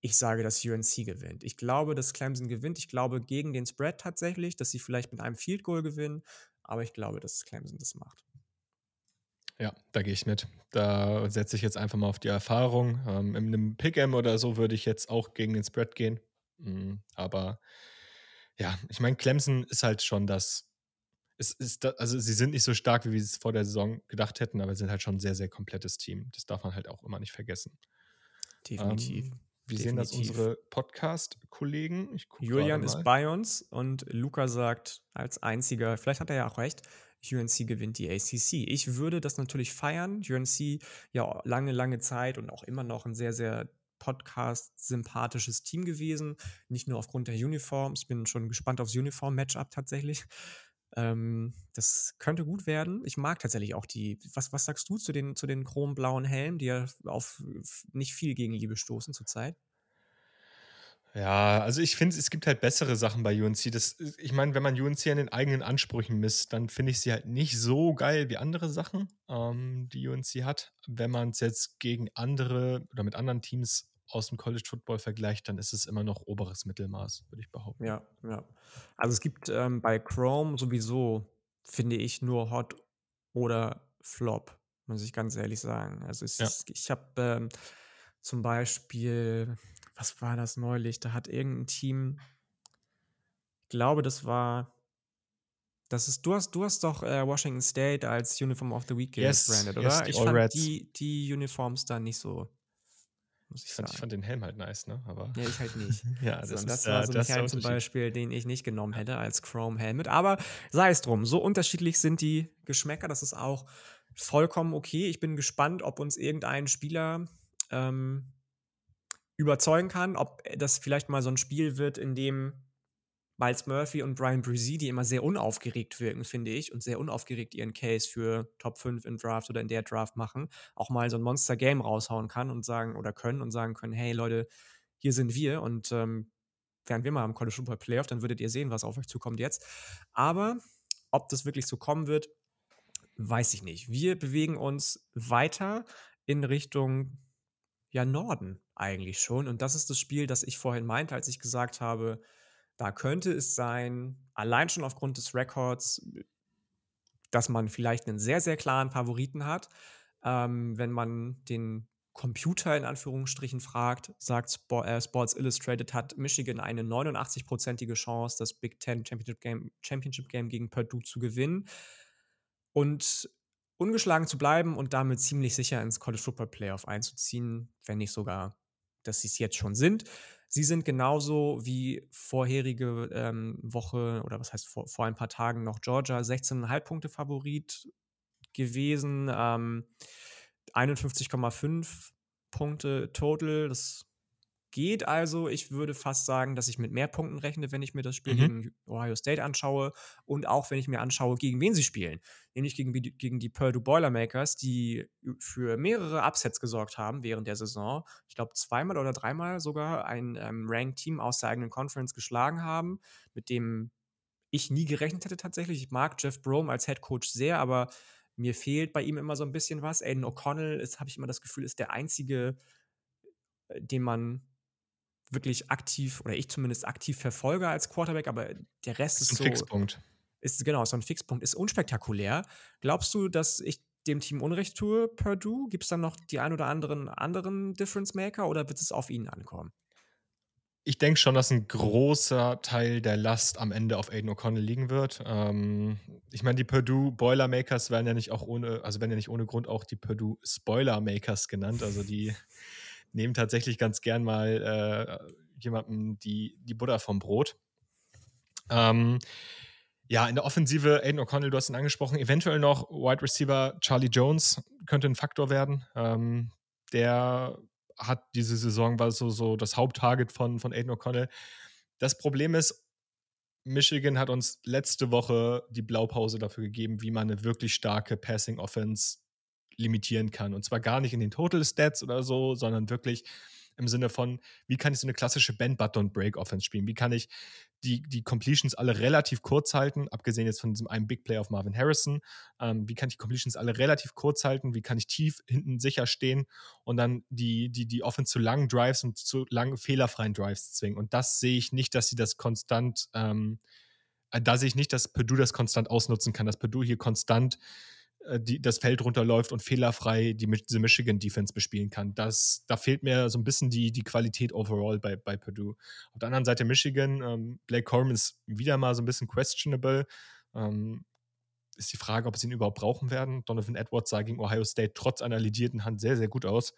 ich sage, dass UNC gewinnt. Ich glaube, dass Clemson gewinnt. Ich glaube gegen den Spread tatsächlich, dass sie vielleicht mit einem Field Goal gewinnen, aber ich glaube, dass Clemson das macht. Ja, da gehe ich mit. Da setze ich jetzt einfach mal auf die Erfahrung. Ähm, in einem Pick'em oder so würde ich jetzt auch gegen den Spread gehen. Mhm, aber ja, ich meine, Clemson ist halt schon das. Es ist also sie sind nicht so stark, wie wir es vor der Saison gedacht hätten, aber sie sind halt schon ein sehr, sehr komplettes Team. Das darf man halt auch immer nicht vergessen. Definitiv. Ähm, wie Definitiv. sehen das unsere Podcast-Kollegen? Julian ist bei uns und Luca sagt als einziger, vielleicht hat er ja auch recht, UNC gewinnt die ACC. Ich würde das natürlich feiern. UNC ja lange, lange Zeit und auch immer noch ein sehr, sehr Podcast-sympathisches Team gewesen. Nicht nur aufgrund der Uniform. Ich bin schon gespannt aufs Uniform-Matchup tatsächlich. Ähm, das könnte gut werden. Ich mag tatsächlich auch die. Was, was sagst du zu den, zu den chromblauen Helmen, die ja auf nicht viel Gegenliebe stoßen zurzeit? Ja, also ich finde, es gibt halt bessere Sachen bei UNC. Das, ich meine, wenn man UNC an den eigenen Ansprüchen misst, dann finde ich sie halt nicht so geil wie andere Sachen, ähm, die UNC hat. Wenn man es jetzt gegen andere oder mit anderen Teams aus dem College Football vergleicht, dann ist es immer noch oberes Mittelmaß, würde ich behaupten. Ja, ja. Also es gibt ähm, bei Chrome sowieso, finde ich, nur Hot oder Flop, muss ich ganz ehrlich sagen. Also Ja. ich habe ähm, zum Beispiel was war das neulich? Da hat irgendein Team, ich glaube, das war, das ist, du hast, du hast doch äh, Washington State als Uniform of the Week Yes, gebrandet, yes, oder? ich fand Reds. die, die Uniforms da nicht so, muss ich Ich fand, ich fand den Helm halt nice, ne? Aber Ja, ich halt nicht. ja, So, das das ist, war äh, so ein das Helm zum. Beispiel, den ich nicht genommen hätte als Chrome Helmet. Aber sei es drum, so unterschiedlich sind die Geschmäcker. Das ist auch vollkommen okay. Ich bin gespannt, ob uns irgendein Spieler ähm, überzeugen kann, ob das vielleicht mal so ein Spiel wird, in dem Miles Murphy und Brian Brzee, die immer sehr unaufgeregt wirken, finde ich, und sehr unaufgeregt ihren Case für Top 5 im Draft oder in der Draft machen, auch mal so ein Monster-Game raushauen kann und sagen oder können und sagen können, hey Leute, hier sind wir und ähm, wären wir mal am College Football Playoff, dann würdet ihr sehen, was auf euch zukommt jetzt. Aber ob das wirklich so kommen wird, weiß ich nicht. Wir bewegen uns weiter in Richtung ja Norden eigentlich schon. Und das ist das Spiel, das ich vorhin meinte, als ich gesagt habe, da könnte es sein, allein schon aufgrund des Records, dass man vielleicht einen sehr, sehr klaren Favoriten hat. Ähm, wenn man den Computer in Anführungsstrichen fragt, sagt äh, Sports Illustrated, hat Michigan eine 89-prozentige Chance, das Big Ten Championship Game, Championship Game gegen Purdue zu gewinnen. Und ungeschlagen zu bleiben und damit ziemlich sicher ins College Football Playoff einzuziehen, wenn nicht sogar, dass sie es jetzt schon sind. Sie sind genauso wie vorherige ähm, Woche oder was heißt vor, vor ein paar Tagen noch Georgia 16,5 Punkte Favorit gewesen. Ähm, 51,5 Punkte total. Das geht also. Ich würde fast sagen, dass ich mit mehr Punkten rechne, wenn ich mir das Spiel mhm. gegen Ohio State anschaue und auch wenn ich mir anschaue, gegen wen sie spielen. Nämlich gegen, gegen die Purdue Boilermakers, die für mehrere Upsets gesorgt haben während der Saison. Ich glaube, zweimal oder dreimal sogar ein ähm, Ranked-Team aus der eigenen Conference geschlagen haben, mit dem ich nie gerechnet hätte tatsächlich. Ich mag Jeff Brome als Head Coach sehr, aber mir fehlt bei ihm immer so ein bisschen was. Aiden O'Connell ist, habe ich immer das Gefühl, ist der einzige, äh, den man wirklich aktiv, oder ich zumindest aktiv verfolge als Quarterback, aber der Rest ist, ist ein so. Fixpunkt. Ist genau, so ein Fixpunkt, ist unspektakulär. Glaubst du, dass ich dem Team Unrecht tue, Purdue? Gibt es dann noch die ein oder anderen anderen Difference Maker oder wird es auf ihn ankommen? Ich denke schon, dass ein großer Teil der Last am Ende auf Aiden O'Connell liegen wird. Ähm, ich meine, die Purdue Boilermakers werden ja nicht auch ohne, also werden ja nicht ohne Grund auch die Purdue Spoilermakers genannt. Also die nehmen tatsächlich ganz gern mal äh, jemandem die, die Butter vom Brot. Ähm, ja, in der Offensive, Aiden O'Connell, du hast ihn angesprochen, eventuell noch Wide Receiver Charlie Jones könnte ein Faktor werden. Ähm, der hat diese Saison war so, so das Haupttarget von, von Aiden O'Connell. Das Problem ist, Michigan hat uns letzte Woche die Blaupause dafür gegeben, wie man eine wirklich starke Passing Offense limitieren kann. Und zwar gar nicht in den Total Stats oder so, sondern wirklich im Sinne von, wie kann ich so eine klassische Bend-Button-Break-Offense spielen? Wie kann ich die, die Completions alle relativ kurz halten, abgesehen jetzt von diesem einen Big Play auf Marvin Harrison? Ähm, wie kann ich die Completions alle relativ kurz halten? Wie kann ich tief hinten sicher stehen und dann die, die, die Offense zu langen Drives und zu langen fehlerfreien Drives zwingen? Und das sehe ich nicht, dass sie das konstant, ähm, äh, da sehe ich nicht, dass Purdue das konstant ausnutzen kann, dass Purdue hier konstant die, das Feld runterläuft und fehlerfrei die, die Michigan Defense bespielen kann. Das, da fehlt mir so ein bisschen die, die Qualität overall bei, bei Purdue. Auf der anderen Seite Michigan, ähm, Blake Corum ist wieder mal so ein bisschen questionable. Ähm, ist die Frage, ob sie ihn überhaupt brauchen werden. Donovan Edwards sah gegen Ohio State trotz einer lidierten Hand sehr, sehr gut aus.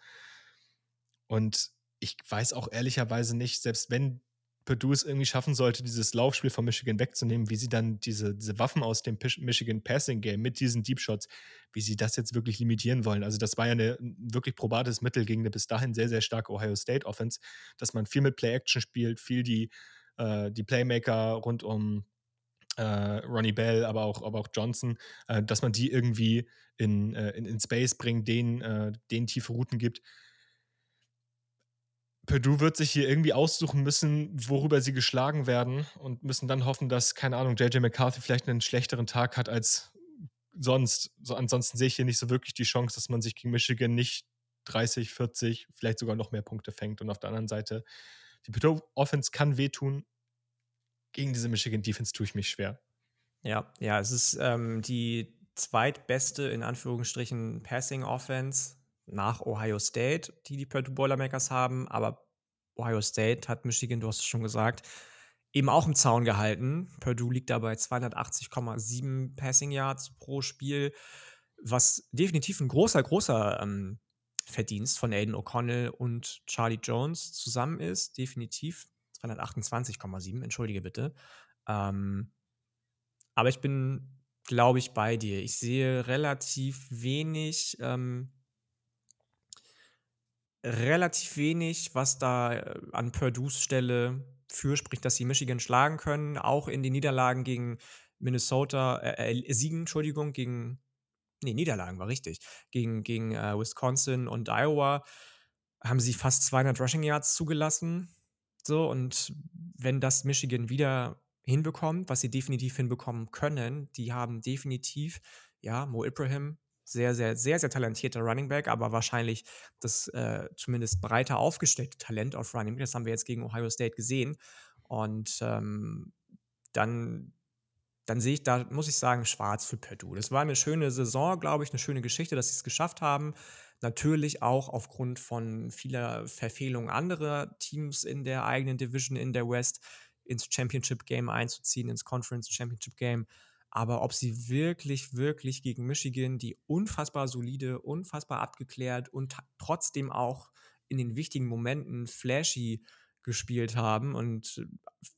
Und ich weiß auch ehrlicherweise nicht, selbst wenn Purdue es irgendwie schaffen sollte, dieses Laufspiel von Michigan wegzunehmen, wie sie dann diese, diese Waffen aus dem Michigan Passing Game mit diesen Deep Shots, wie sie das jetzt wirklich limitieren wollen. Also das war ja ein wirklich probates Mittel gegen eine bis dahin sehr, sehr starke Ohio State Offense, dass man viel mit Play-Action spielt, viel die, äh, die Playmaker rund um äh, Ronnie Bell, aber auch, aber auch Johnson, äh, dass man die irgendwie in, äh, in, in Space bringt, denen, äh, denen tiefe Routen gibt. Purdue wird sich hier irgendwie aussuchen müssen, worüber sie geschlagen werden und müssen dann hoffen, dass, keine Ahnung, JJ McCarthy vielleicht einen schlechteren Tag hat als sonst. So, ansonsten sehe ich hier nicht so wirklich die Chance, dass man sich gegen Michigan nicht 30, 40, vielleicht sogar noch mehr Punkte fängt. Und auf der anderen Seite, die Purdue Offense kann wehtun. Gegen diese Michigan Defense tue ich mich schwer. Ja, ja, es ist ähm, die zweitbeste, in Anführungsstrichen, Passing Offense nach Ohio State, die die Purdue Boilermakers haben, aber Ohio State hat Michigan, du hast es schon gesagt, eben auch im Zaun gehalten. Purdue liegt dabei 280,7 Passing Yards pro Spiel, was definitiv ein großer, großer ähm, Verdienst von Aiden O'Connell und Charlie Jones zusammen ist. Definitiv 228,7, entschuldige bitte. Ähm, aber ich bin, glaube ich, bei dir. Ich sehe relativ wenig ähm, relativ wenig, was da äh, an Purdues Stelle für spricht, dass sie Michigan schlagen können. Auch in den Niederlagen gegen Minnesota, äh, äh, Siegen, Entschuldigung, gegen, nee, Niederlagen war richtig, gegen, gegen äh, Wisconsin und Iowa haben sie fast 200 Rushing Yards zugelassen. So, und wenn das Michigan wieder hinbekommt, was sie definitiv hinbekommen können, die haben definitiv, ja, Mo Ibrahim sehr, sehr, sehr, sehr talentierter Running Back, aber wahrscheinlich das äh, zumindest breiter aufgestellte Talent auf Running Back. Das haben wir jetzt gegen Ohio State gesehen. Und ähm, dann, dann sehe ich da, muss ich sagen, schwarz für Purdue. Das war eine schöne Saison, glaube ich, eine schöne Geschichte, dass sie es geschafft haben. Natürlich auch aufgrund von vieler Verfehlungen anderer Teams in der eigenen Division in der West ins Championship Game einzuziehen, ins Conference Championship Game. Aber ob sie wirklich, wirklich gegen Michigan, die unfassbar solide, unfassbar abgeklärt und trotzdem auch in den wichtigen Momenten flashy gespielt haben und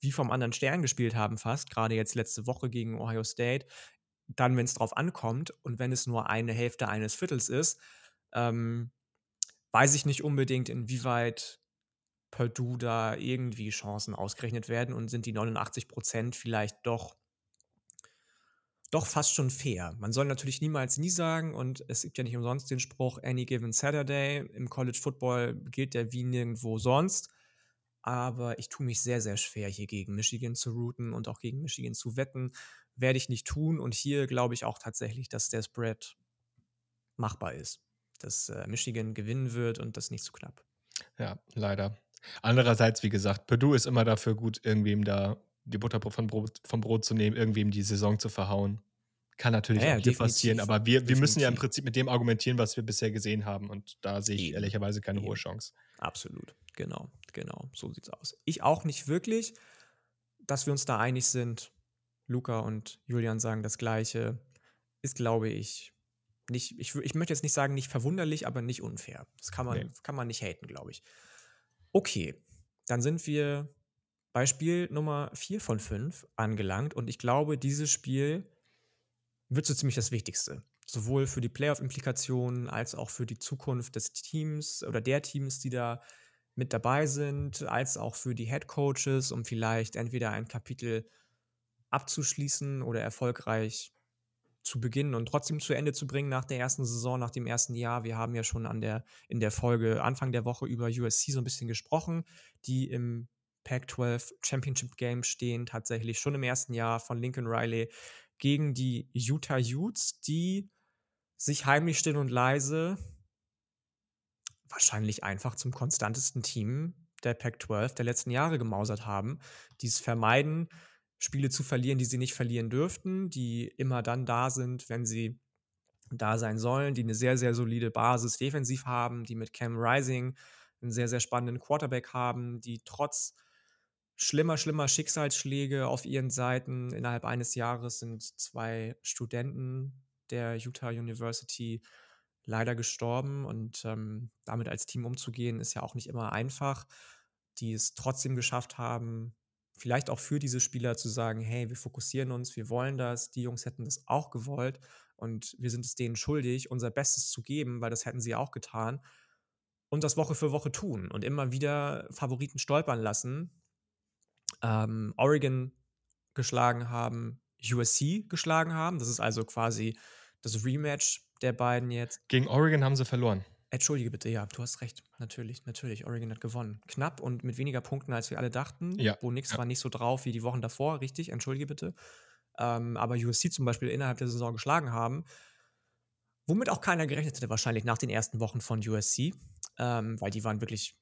wie vom anderen Stern gespielt haben fast, gerade jetzt letzte Woche gegen Ohio State, dann, wenn es drauf ankommt und wenn es nur eine Hälfte eines Viertels ist, ähm, weiß ich nicht unbedingt, inwieweit Purdue da irgendwie Chancen ausgerechnet werden und sind die 89 Prozent vielleicht doch doch fast schon fair. Man soll natürlich niemals nie sagen und es gibt ja nicht umsonst den Spruch Any given Saturday. Im College Football gilt der wie nirgendwo sonst. Aber ich tue mich sehr, sehr schwer, hier gegen Michigan zu routen und auch gegen Michigan zu wetten. Werde ich nicht tun. Und hier glaube ich auch tatsächlich, dass der Spread machbar ist. Dass äh, Michigan gewinnen wird und das nicht zu knapp. Ja, leider. Andererseits, wie gesagt, Purdue ist immer dafür gut, irgendwem da die Butter vom Brot, vom Brot zu nehmen, irgendwem die Saison zu verhauen. Kann natürlich ja, auch hier passieren, aber wir, wir müssen ja im Prinzip mit dem argumentieren, was wir bisher gesehen haben. Und da sehe ich Eben. ehrlicherweise keine Eben. hohe Chance. Absolut, genau, genau, so sieht's aus. Ich auch nicht wirklich, dass wir uns da einig sind. Luca und Julian sagen das Gleiche. Ist, glaube ich, nicht, ich, ich möchte jetzt nicht sagen, nicht verwunderlich, aber nicht unfair. Das kann man, nee. kann man nicht haten, glaube ich. Okay, dann sind wir bei Spiel Nummer 4 von 5 angelangt und ich glaube, dieses Spiel wird so ziemlich das Wichtigste. Sowohl für die Playoff-Implikationen als auch für die Zukunft des Teams oder der Teams, die da mit dabei sind, als auch für die Head Coaches, um vielleicht entweder ein Kapitel abzuschließen oder erfolgreich zu beginnen und trotzdem zu Ende zu bringen nach der ersten Saison, nach dem ersten Jahr. Wir haben ja schon an der, in der Folge Anfang der Woche über USC so ein bisschen gesprochen, die im Pac-12 Championship Game stehen, tatsächlich schon im ersten Jahr von Lincoln Riley gegen die Utah Utes, die sich heimlich still und leise wahrscheinlich einfach zum konstantesten Team der Pac-12 der letzten Jahre gemausert haben, die es vermeiden, Spiele zu verlieren, die sie nicht verlieren dürften, die immer dann da sind, wenn sie da sein sollen, die eine sehr, sehr solide Basis defensiv haben, die mit Cam Rising einen sehr, sehr spannenden Quarterback haben, die trotz schlimmer, schlimmer Schicksalsschläge auf ihren Seiten. Innerhalb eines Jahres sind zwei Studenten der Utah University leider gestorben und ähm, damit als Team umzugehen, ist ja auch nicht immer einfach. Die es trotzdem geschafft haben, vielleicht auch für diese Spieler zu sagen, hey, wir fokussieren uns, wir wollen das, die Jungs hätten das auch gewollt und wir sind es denen schuldig, unser Bestes zu geben, weil das hätten sie auch getan und das Woche für Woche tun und immer wieder Favoriten stolpern lassen, ähm, Oregon geschlagen haben, USC geschlagen haben. Das ist also quasi das Rematch der beiden jetzt. Gegen Oregon haben sie verloren. Entschuldige bitte, ja, du hast recht. Natürlich, natürlich. Oregon hat gewonnen. Knapp und mit weniger Punkten, als wir alle dachten. Ja. Wo nix ja. war nicht so drauf wie die Wochen davor, richtig, entschuldige bitte. Ähm, aber USC zum Beispiel innerhalb der Saison geschlagen haben. Womit auch keiner gerechnet hätte, wahrscheinlich nach den ersten Wochen von USC. Ähm, weil die waren wirklich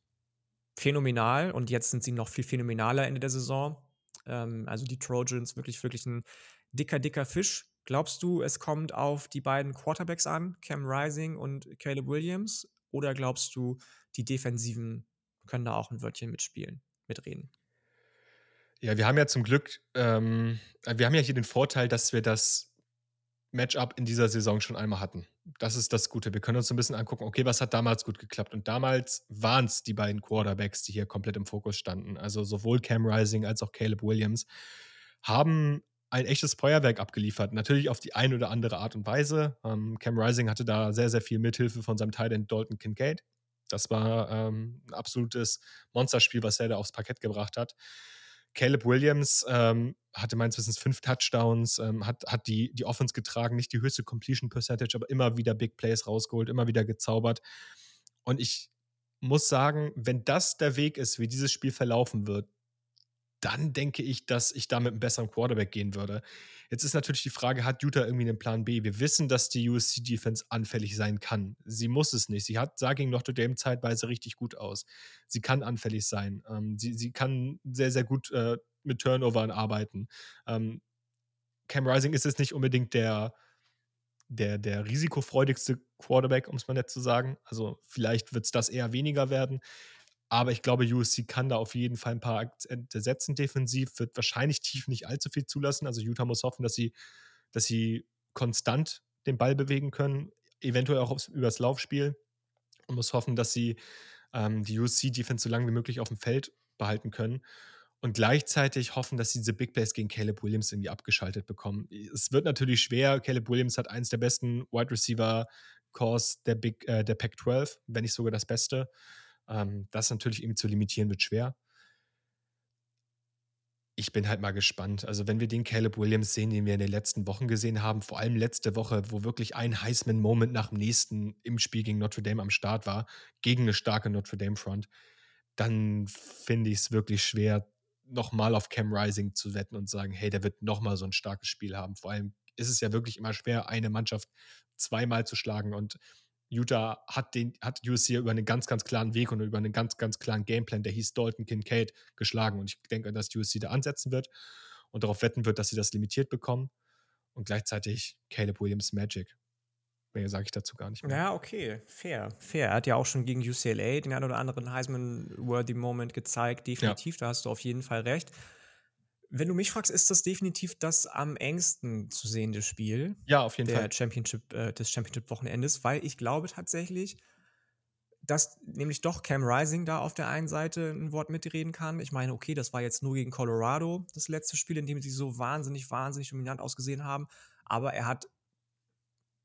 phänomenal und jetzt sind sie noch viel phänomenaler Ende der Saison. Ähm, also die Trojans wirklich, wirklich ein dicker, dicker Fisch. Glaubst du, es kommt auf die beiden Quarterbacks an, Cam Rising und Caleb Williams? Oder glaubst du, die Defensiven können da auch ein Wörtchen mitspielen, mitreden? Ja, wir haben ja zum Glück, ähm, wir haben ja hier den Vorteil, dass wir das Matchup in dieser Saison schon einmal hatten das ist das Gute. Wir können uns ein bisschen angucken, okay, was hat damals gut geklappt? Und damals waren es die beiden Quarterbacks, die hier komplett im Fokus standen. Also sowohl Cam Rising als auch Caleb Williams haben ein echtes Feuerwerk abgeliefert. Natürlich auf die eine oder andere Art und Weise. Ähm, Cam Rising hatte da sehr, sehr viel Mithilfe von seinem Teil Dalton Kincaid. Das war ähm, ein absolutes Monsterspiel, was er da aufs Parkett gebracht hat. Caleb Williams ähm, hatte meines Wissens fünf Touchdowns, ähm, hat, hat die, die Offense getragen, nicht die höchste Completion Percentage, aber immer wieder Big Plays rausgeholt, immer wieder gezaubert. Und ich muss sagen, wenn das der Weg ist, wie dieses Spiel verlaufen wird, dann denke ich, dass ich da mit einem besseren Quarterback gehen würde. Jetzt ist natürlich die Frage, hat Utah irgendwie einen Plan B? Wir wissen, dass die USC-Defense anfällig sein kann. Sie muss es nicht. Sie hat, sah gegen Notre Dame zeitweise richtig gut aus. Sie kann anfällig sein. Ähm, sie, sie kann sehr, sehr gut äh, mit Turnovern arbeiten. Ähm, Cam Rising ist jetzt nicht unbedingt der, der, der risikofreudigste Quarterback, um es mal nett zu sagen. Also vielleicht wird es das eher weniger werden. Aber ich glaube, USC kann da auf jeden Fall ein paar Akzente setzen defensiv, wird wahrscheinlich tief nicht allzu viel zulassen. Also Utah muss hoffen, dass sie dass sie konstant den Ball bewegen können, eventuell auch aufs, übers Laufspiel und muss hoffen, dass sie ähm, die USC-Defense so lange wie möglich auf dem Feld behalten können und gleichzeitig hoffen, dass sie diese Big Plays gegen Caleb Williams irgendwie abgeschaltet bekommen. Es wird natürlich schwer. Caleb Williams hat eins der besten Wide Receiver Cores der, Big, äh, der Pac-12, wenn nicht sogar das Beste. Ähm, das natürlich irgendwie zu limitieren wird schwer. Ich bin halt mal gespannt. Also, wenn wir den Caleb Williams sehen, den wir in den letzten Wochen gesehen haben, vor allem letzte Woche, wo wirklich ein Heisman-Moment nach dem nächsten im Spiel gegen Notre Dame am Start war, gegen eine starke Notre Dame-Front, dann finde ich es wirklich schwer, nochmal auf Cam Rising zu wetten und sagen, hey, der wird nochmal so ein starkes Spiel haben. Vor allem ist es ja wirklich immer schwer, eine Mannschaft zweimal zu schlagen und Utah hat, den, hat USC über einen ganz, ganz klaren Weg und über einen ganz, ganz klaren Gameplan, der hieß Dalton Kincaid, geschlagen. Und ich denke, dass USC da ansetzen wird und darauf wetten wird, dass sie das limitiert bekommen. Und gleichzeitig Caleb Williams Magic. Mehr sage ich dazu gar nicht mehr. Ja, okay, fair, fair. Er hat ja auch schon gegen UCLA den einen oder anderen Heisman-worthy Moment gezeigt, definitiv, ja. da hast du auf jeden Fall recht. Wenn du mich fragst, ist das definitiv das am engsten zu sehende Spiel. Ja, auf jeden der Fall. Championship, äh, des Championship-Wochenendes, weil ich glaube tatsächlich, dass nämlich doch Cam Rising da auf der einen Seite ein Wort mitreden kann. Ich meine, okay, das war jetzt nur gegen Colorado das letzte Spiel, in dem sie so wahnsinnig, wahnsinnig dominant ausgesehen haben. Aber er hat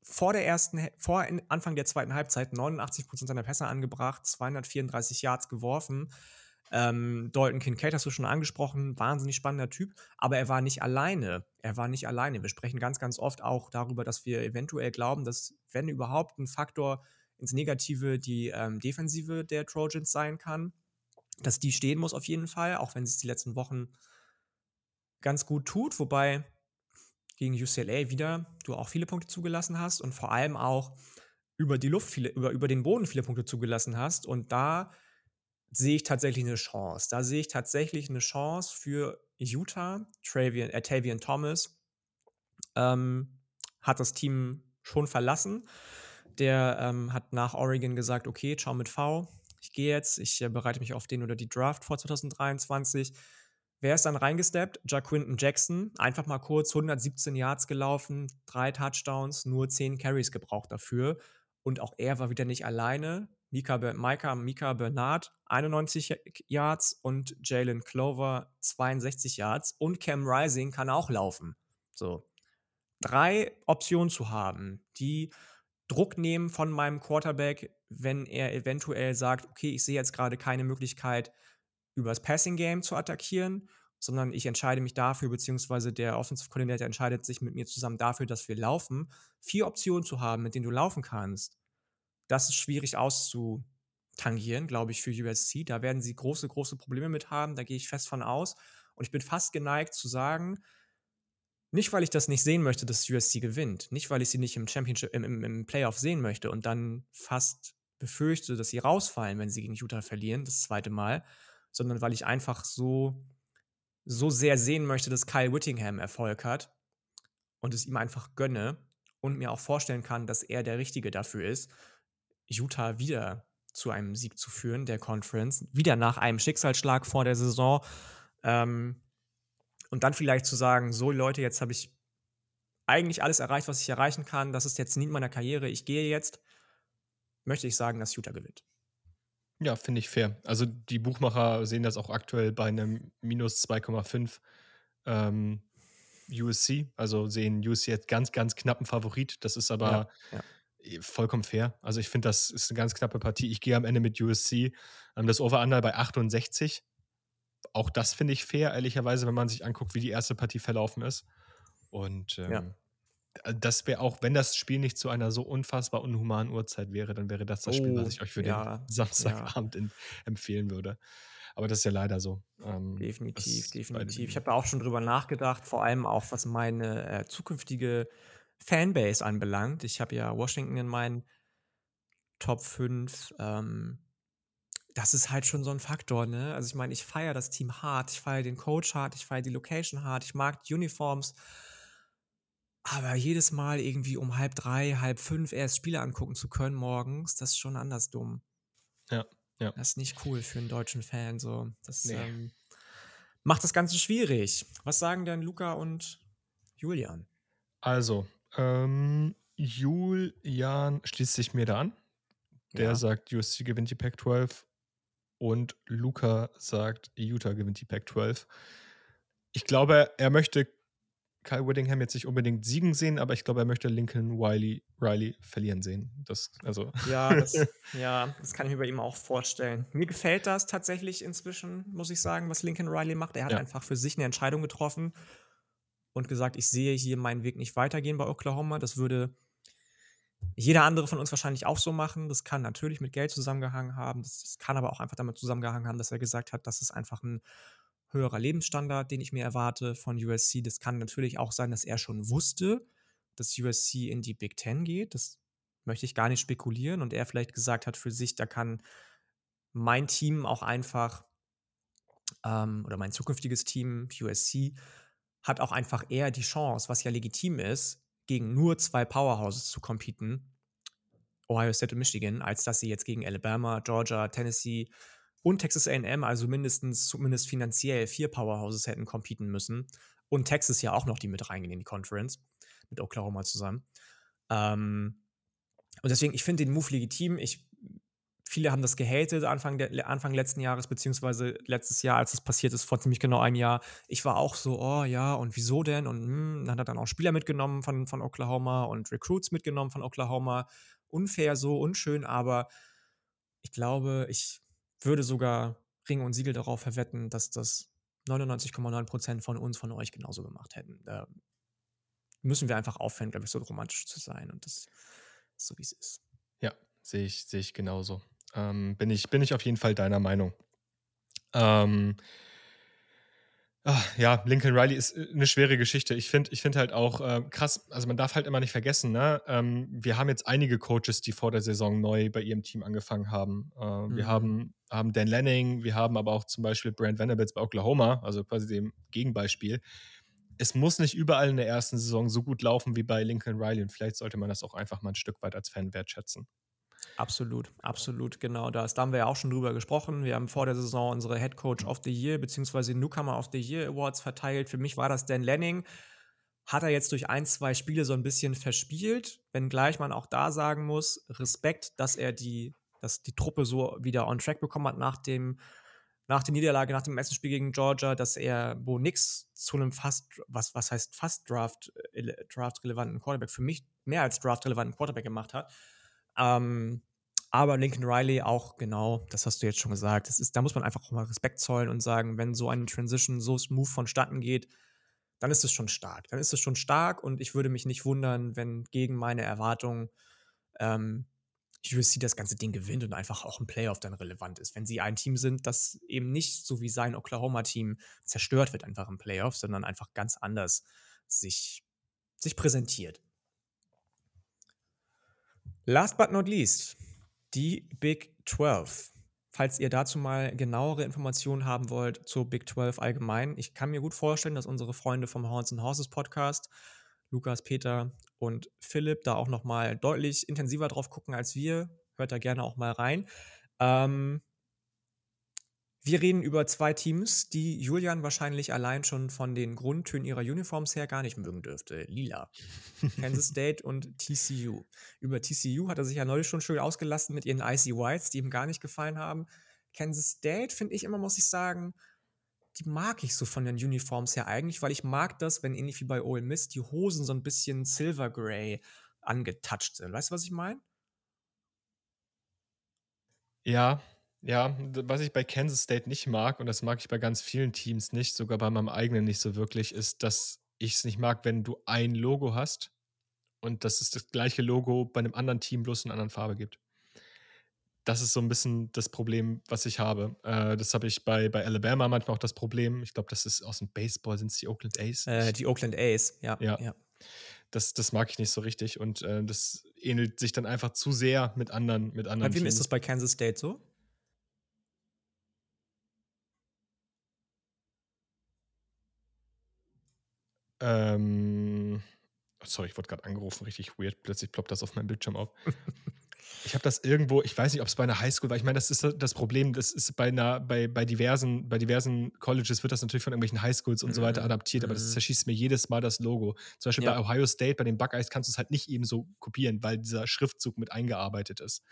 vor der ersten, vor Anfang der zweiten Halbzeit 89% seiner Pässe angebracht, 234 Yards geworfen. Ähm, Dalton Kincaid hast du schon angesprochen, wahnsinnig spannender Typ, aber er war nicht alleine. Er war nicht alleine. Wir sprechen ganz, ganz oft auch darüber, dass wir eventuell glauben, dass, wenn überhaupt ein Faktor ins Negative die ähm, Defensive der Trojans sein kann, dass die stehen muss auf jeden Fall, auch wenn sie es die letzten Wochen ganz gut tut, wobei gegen UCLA wieder du auch viele Punkte zugelassen hast und vor allem auch über die Luft viele, über, über den Boden viele Punkte zugelassen hast. Und da sehe ich tatsächlich eine Chance. Da sehe ich tatsächlich eine Chance für Utah. Travian, äh, Tavian Thomas ähm, hat das Team schon verlassen. Der ähm, hat nach Oregon gesagt, okay, ciao mit V. Ich gehe jetzt, ich äh, bereite mich auf den oder die Draft vor 2023. Wer ist dann reingesteppt? Jaquinton Jackson. Einfach mal kurz 117 Yards gelaufen, drei Touchdowns, nur 10 Carries gebraucht dafür. Und auch er war wieder nicht alleine. Mika, Micah, Mika Bernard 91 Yards und Jalen Clover 62 Yards. Und Cam Rising kann auch laufen. So. Drei Optionen zu haben, die Druck nehmen von meinem Quarterback, wenn er eventuell sagt, okay, ich sehe jetzt gerade keine Möglichkeit, übers Passing Game zu attackieren, sondern ich entscheide mich dafür, beziehungsweise der Offensive Coordinator entscheidet sich mit mir zusammen dafür, dass wir laufen. Vier Optionen zu haben, mit denen du laufen kannst, das ist schwierig auszutangieren, glaube ich, für USC. Da werden sie große, große Probleme mit haben. Da gehe ich fest von aus. Und ich bin fast geneigt zu sagen, nicht, weil ich das nicht sehen möchte, dass USC gewinnt, nicht, weil ich sie nicht im Championship, im, im, im Playoff sehen möchte und dann fast befürchte, dass sie rausfallen, wenn sie gegen Utah verlieren, das zweite Mal, sondern weil ich einfach so, so sehr sehen möchte, dass Kyle Whittingham Erfolg hat und es ihm einfach gönne und mir auch vorstellen kann, dass er der Richtige dafür ist, Utah wieder zu einem Sieg zu führen, der Conference, wieder nach einem Schicksalsschlag vor der Saison. Ähm, und dann vielleicht zu sagen, so Leute, jetzt habe ich eigentlich alles erreicht, was ich erreichen kann. Das ist jetzt nie in meiner Karriere. Ich gehe jetzt. Möchte ich sagen, dass Utah gewinnt. Ja, finde ich fair. Also die Buchmacher sehen das auch aktuell bei einem minus 2,5 ähm, USC. Also sehen USC jetzt ganz, ganz knappen Favorit. Das ist aber ja, ja. Eh, vollkommen fair. Also ich finde, das ist eine ganz knappe Partie. Ich gehe am Ende mit USC. Ähm, das Over-Under bei 68. Auch das finde ich fair, ehrlicherweise, wenn man sich anguckt, wie die erste Partie verlaufen ist. Und ähm, ja das wäre auch, wenn das Spiel nicht zu einer so unfassbar unhumanen Uhrzeit wäre, dann wäre das das oh, Spiel, was oh, ich euch für ja, den Samstagabend ja. in, empfehlen würde. Aber das ist ja leider so. Ähm, definitiv, definitiv. Ich habe auch schon drüber nachgedacht, vor allem auch was meine äh, zukünftige Fanbase anbelangt. Ich habe ja Washington in meinen Top 5. Ähm, das ist halt schon so ein Faktor, ne? Also ich meine, ich feiere das Team hart, ich feiere den Coach hart, ich feiere die Location hart, ich mag die Uniforms aber jedes Mal irgendwie um halb drei, halb fünf erst Spiele angucken zu können morgens, das ist schon anders dumm. Ja, ja. Das ist nicht cool für einen deutschen Fan. So. Das nee. ähm, macht das Ganze schwierig. Was sagen denn Luca und Julian? Also, ähm, Julian schließt sich mir da an. Der Ja. sagt, USC gewinnt die Pac-12 und Luca sagt, Utah gewinnt die Pac-12. Ich glaube, er möchte Kyle Whittingham jetzt nicht unbedingt siegen sehen, aber ich glaube, er möchte Lincoln Riley, Riley verlieren sehen. Das, also. Ja, das, ja, das kann ich mir bei ihm auch vorstellen. Mir gefällt das tatsächlich inzwischen, muss ich sagen, was Lincoln Riley macht. Er hat Ja. einfach für sich eine Entscheidung getroffen und gesagt, ich sehe hier meinen Weg nicht weitergehen bei Oklahoma. Das würde jeder andere von uns wahrscheinlich auch so machen. Das kann natürlich mit Geld zusammengehangen haben. Das, das kann aber auch einfach damit zusammengehangen haben, dass er gesagt hat, das ist einfach ein höherer Lebensstandard, den ich mir erwarte von USC. Das kann natürlich auch sein, dass er schon wusste, dass USC in die Big Ten geht. Das möchte ich gar nicht spekulieren. Und er vielleicht gesagt hat für sich, da kann mein Team auch einfach ähm, oder mein zukünftiges Team, USC, hat auch einfach eher die Chance, was ja legitim ist, gegen nur zwei Powerhouses zu competen, Ohio State und Michigan, als dass sie jetzt gegen Alabama, Georgia, Tennessee und Texas AM, also mindestens, zumindest finanziell, vier Powerhouses hätten competen müssen. Und Texas ja auch noch, die mit reingehen in die Conference, mit Oklahoma zusammen. Ähm, und deswegen, ich finde den Move legitim. Ich, viele haben das gehatet Anfang, der, Anfang letzten Jahres, beziehungsweise letztes Jahr, als es passiert ist, vor ziemlich genau einem Jahr. Ich war auch so, oh ja, und wieso denn? Und hm, dann hat er dann auch Spieler mitgenommen von, von Oklahoma und Recruits mitgenommen von Oklahoma. Unfair so, unschön, aber ich glaube, ich würde sogar Ring und Siegel darauf verwetten, dass das 99,9% von uns, von euch genauso gemacht hätten. Da müssen wir einfach aufhören, glaube ich, so romantisch zu sein. Und das so, wie es ist. Ja, sehe ich, sehe ich genauso. Ähm, bin, ich, bin ich auf jeden Fall deiner Meinung. Ähm, ach, ja, Lincoln Riley ist äh, eine schwere Geschichte. Ich finde ich find halt auch äh, krass, also man darf halt immer nicht vergessen, ne? Ähm, wir haben jetzt einige Coaches, die vor der Saison neu bei ihrem Team angefangen haben. Äh, Wir Mhm. haben, haben Dan Lanning, wir haben aber auch zum Beispiel Brand Venables bei Oklahoma, also quasi dem Gegenbeispiel. Es muss nicht überall in der ersten Saison so gut laufen wie bei Lincoln Riley und vielleicht sollte man das auch einfach mal ein Stück weit als Fan wertschätzen. Absolut, absolut, genau das. Da haben wir ja auch schon drüber gesprochen. Wir haben vor der Saison unsere Head Coach of the Year bzw. Newcomer of the Year Awards verteilt. Für mich war das Dan Lanning. Hat er jetzt durch ein, zwei Spiele so ein bisschen verspielt, wenngleich man auch da sagen muss, Respekt, dass er die, dass die Truppe so wieder on track bekommen hat nach dem, nach der Niederlage, nach dem ersten Spiel gegen Georgia, dass er Bo Nix zu einem fast, was, was heißt fast Draft, äh, Draft-relevanten Quarterback, für mich mehr als Draft-relevanten Quarterback gemacht hat. Ähm, aber Lincoln Riley auch genau, das hast du jetzt schon gesagt. Das ist, da muss man einfach auch mal Respekt zollen und sagen, wenn so eine Transition so smooth vonstatten geht, dann ist es schon stark. Dann ist es schon stark und ich würde mich nicht wundern, wenn gegen meine Erwartungen ähm, USC das ganze Ding gewinnt und einfach auch im Playoff dann relevant ist. Wenn sie ein Team sind, das eben nicht so wie sein Oklahoma-Team zerstört wird einfach im Playoff, sondern einfach ganz anders sich, sich präsentiert. Last but not least, die Big 12. Falls ihr dazu mal genauere Informationen haben wollt zur Big 12 allgemein, ich kann mir gut vorstellen, dass unsere Freunde vom Horns and Horses Podcast, Lukas, Peter und Philipp, da auch noch mal deutlich intensiver drauf gucken als wir. Hört da gerne auch mal rein. Ähm, wir reden über zwei Teams, die Julian wahrscheinlich allein schon von den Grundtönen ihrer Uniforms her gar nicht mögen dürfte. Lila. Kansas State und TCU. Über TCU hat er sich ja neulich schon schön ausgelassen mit ihren Icy Whites, die ihm gar nicht gefallen haben. Kansas State finde ich immer, muss ich sagen, die mag ich so von den Uniforms her eigentlich, weil ich mag das, wenn ähnlich wie bei Ole Miss die Hosen so ein bisschen Silver Gray angetouched sind. Weißt du, was ich meine? Ja, ja, was ich bei Kansas State nicht mag, und das mag ich bei ganz vielen Teams nicht, sogar bei meinem eigenen nicht so wirklich, ist, dass ich es nicht mag, wenn du ein Logo hast und dass es das gleiche Logo bei einem anderen Team bloß in einer anderen Farbe gibt. Das ist so ein bisschen das Problem, was ich habe. Äh, das habe ich bei, bei Alabama manchmal auch das Problem. Ich glaube, das ist aus dem Baseball, sind es die Oakland A's? Äh, die Oakland A's, ja. Ja. ja. Das, das mag ich nicht so richtig und äh, das ähnelt sich dann einfach zu sehr mit anderen, mit anderen Bei wem Teams. ist das bei Kansas State so? Ähm, sorry, ich wurde gerade angerufen, richtig weird. Plötzlich ploppt das auf meinem Bildschirm auf. Ich habe das irgendwo, ich weiß nicht, ob es bei einer Highschool war. Ich meine, das ist das Problem, das ist bei einer, bei, bei diversen, bei diversen Colleges wird das natürlich von irgendwelchen Highschools und so weiter Mhm, adaptiert, aber das mhm. zerschießt mir jedes Mal das Logo. Zum Beispiel bei Ja. Ohio State, bei den Buckeyes kannst du es halt nicht eben so kopieren, weil dieser Schriftzug mit eingearbeitet ist.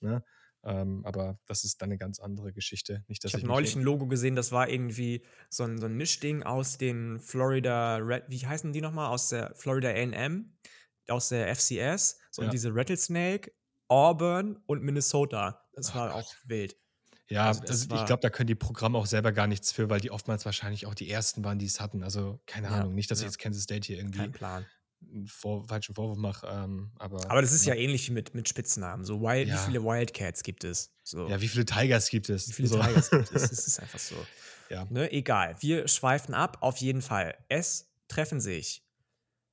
Ne? Ähm, aber das ist dann eine ganz andere Geschichte. Nicht, Ich dass habe ich mich neulich ein Logo gesehen, das war irgendwie so 'n so 'n Mischding aus den Florida Rat wie heißen die noch mal? Aus der Florida A&M, aus der FCS, so und Ja. diese Rattlesnake, Auburn und Minnesota. Das Oh war Gott. auch wild. Ja, Also, also das ich war glaube, da können die Programme auch selber gar nichts für, weil die oftmals wahrscheinlich auch die ersten waren, die es hatten. Also, keine ja, Ahnung, nicht, dass ich ja, jetzt Kansas State hier irgendwie kein Plan. 'n vor falschen Vorwurf mache, ähm, aber Aber das ist ja. ja ähnlich wie mit mit Spitznamen. So Wild wie Ja. viele Wildcats gibt es? So, Ja, wie viele Tigers gibt es? wie viele So. Tigers gibt es? Das ist einfach so. Ja. Ne, egal. Wir schweifen ab, auf jeden Fall. Es treffen sich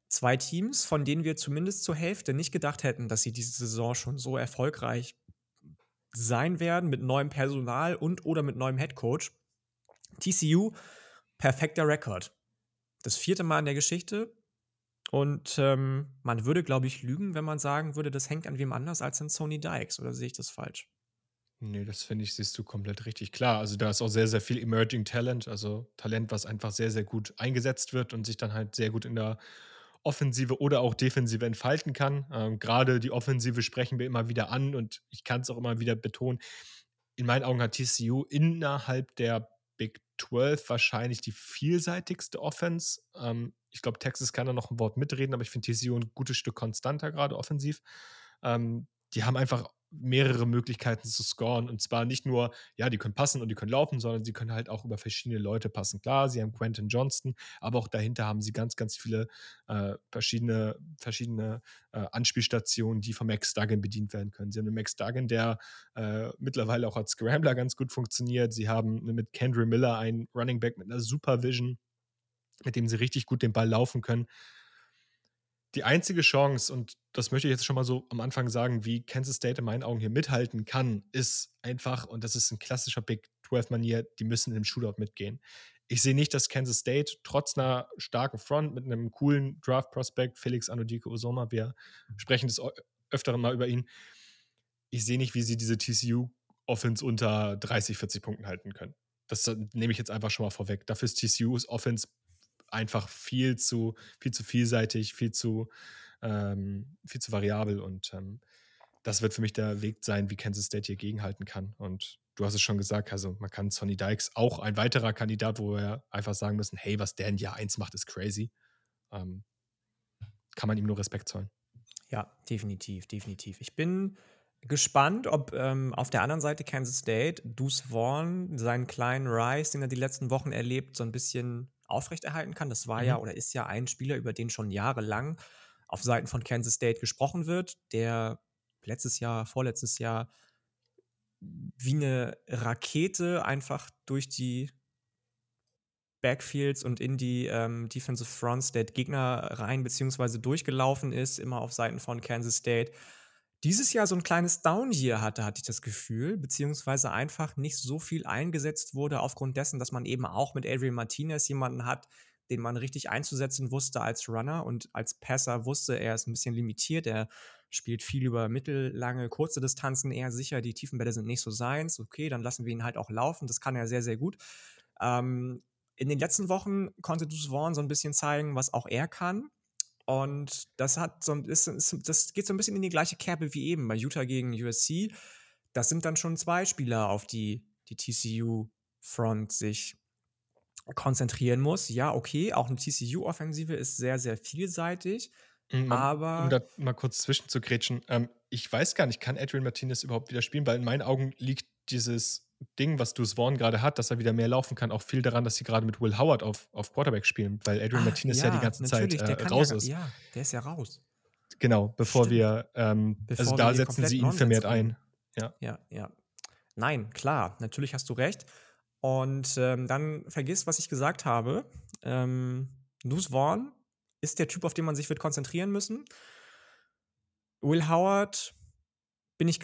2 Teams, von denen wir zumindest zur Hälfte nicht gedacht hätten, dass sie diese Saison schon so erfolgreich sein werden mit neuem Personal und oder mit neuem Headcoach. TCU, perfekter Rekord. Das vierte Mal in der Geschichte. Und ähm, man würde, glaube ich, lügen, wenn man sagen würde, das hängt an wem anders als an Sony Dykes. Oder sehe ich das falsch? Ne, das finde ich, siehst du komplett richtig. Klar, also da ist auch sehr, sehr viel Emerging Talent, also Talent, was einfach sehr, sehr gut eingesetzt wird und sich dann halt sehr gut in der Offensive oder auch Defensive entfalten kann. Ähm, Gerade die Offensive sprechen wir immer wieder an und ich kann es auch immer wieder betonen. In meinen Augen hat TCU innerhalb der 12 wahrscheinlich die vielseitigste Offense. Ähm, ich glaube, Texas kann da noch ein Wort mitreden, aber ich finde TCU ein gutes Stück konstanter, gerade offensiv. Ähm, die haben einfach mehrere Möglichkeiten zu scoren. Und zwar nicht nur, ja, die können passen und die können laufen, sondern sie können halt auch über verschiedene Leute passen. Klar, sie haben Quentin Johnston, aber auch dahinter haben sie ganz, ganz viele äh, verschiedene, verschiedene äh, Anspielstationen, die von Max Duggan bedient werden können. Sie haben einen Max Duggan, der äh, mittlerweile auch als Scrambler ganz gut funktioniert. Sie haben mit Kendra Miller einen Running Back mit einer Supervision, mit dem sie richtig gut den Ball laufen können die einzige Chance, und das möchte ich jetzt schon mal so am Anfang sagen, wie Kansas State in meinen Augen hier mithalten kann, ist einfach, und das ist ein klassischer Big 12-Manier, die müssen im Shootout mitgehen. Ich sehe nicht, dass Kansas State trotz einer starken Front mit einem coolen Draft-Prospect, Felix Anodike Osoma, wir sprechen des Öfteren mal über ihn, ich sehe nicht, wie sie diese TCU-Offense unter 30, 40 Punkten halten können. Das nehme ich jetzt einfach schon mal vorweg. Dafür ist TCU's Offense einfach viel zu, viel zu vielseitig, viel zu, ähm, viel zu variabel und ähm, das wird für mich der Weg sein, wie Kansas State hier gegenhalten kann. Und du hast es schon gesagt, also man kann Sonny Dykes auch ein weiterer Kandidat, wo wir einfach sagen müssen, hey, was der in Jahr 1 macht, ist crazy. Ähm, kann man ihm nur Respekt zollen. Ja, definitiv, definitiv. Ich bin gespannt, ob ähm, auf der anderen Seite Kansas State Deuce Vaughn seinen kleinen Rise, den er die letzten Wochen erlebt, so ein bisschen aufrechterhalten kann. Das war Mhm. ja oder ist ja ein Spieler, über den schon jahrelang auf Seiten von Kansas State gesprochen wird, der letztes Jahr, vorletztes Jahr wie eine Rakete einfach durch die Backfields und in die ähm, Defensive Fronts der Gegner rein beziehungsweise durchgelaufen ist, immer auf Seiten von Kansas State. Dieses Jahr so ein kleines Down hier hatte, hatte ich das Gefühl, beziehungsweise einfach nicht so viel eingesetzt wurde, aufgrund dessen, dass man eben auch mit Adrian Martinez jemanden hat, den man richtig einzusetzen wusste als Runner und als Passer wusste, er ist ein bisschen limitiert, er spielt viel über mittellange, kurze Distanzen eher sicher, die Tiefenbälle sind nicht so seins, okay, dann lassen wir ihn halt auch laufen, das kann er sehr, sehr gut. Ähm, in den letzten Wochen konnte Vaughn so ein bisschen zeigen, was auch er kann. Und das hat so ist, ist, das geht so ein bisschen in die gleiche Kerbe wie eben bei Utah gegen USC. Das sind dann schon zwei Spieler, auf die die TCU-Front sich konzentrieren muss. Ja, okay, auch eine TCU-Offensive ist sehr, sehr vielseitig. Um, aber. Um da mal kurz zwischenzugrätschen, ähm, ich weiß gar nicht, kann Adrian Martinez überhaupt wieder spielen? Weil in meinen Augen liegt dieses Ding, was Deuce Vaughn gerade hat, dass er wieder mehr laufen kann, auch viel daran, dass sie gerade mit Will Howard auf, auf Quarterback spielen, weil Adrian ah, Martinez ja, ja die ganze Zeit äh, raus ja, ist. Ja, der ist ja raus. Genau, bevor Stimmt. wir, ähm, Bevor also da setzen sie ihn vermehrt ein. Ja. Ja, ja. Nein, klar, natürlich hast du recht. Und ähm, dann vergiss, was ich gesagt habe. Ähm, Deuce Vaughn ist der Typ, auf den man sich wird konzentrieren müssen. Will Howard bin ich,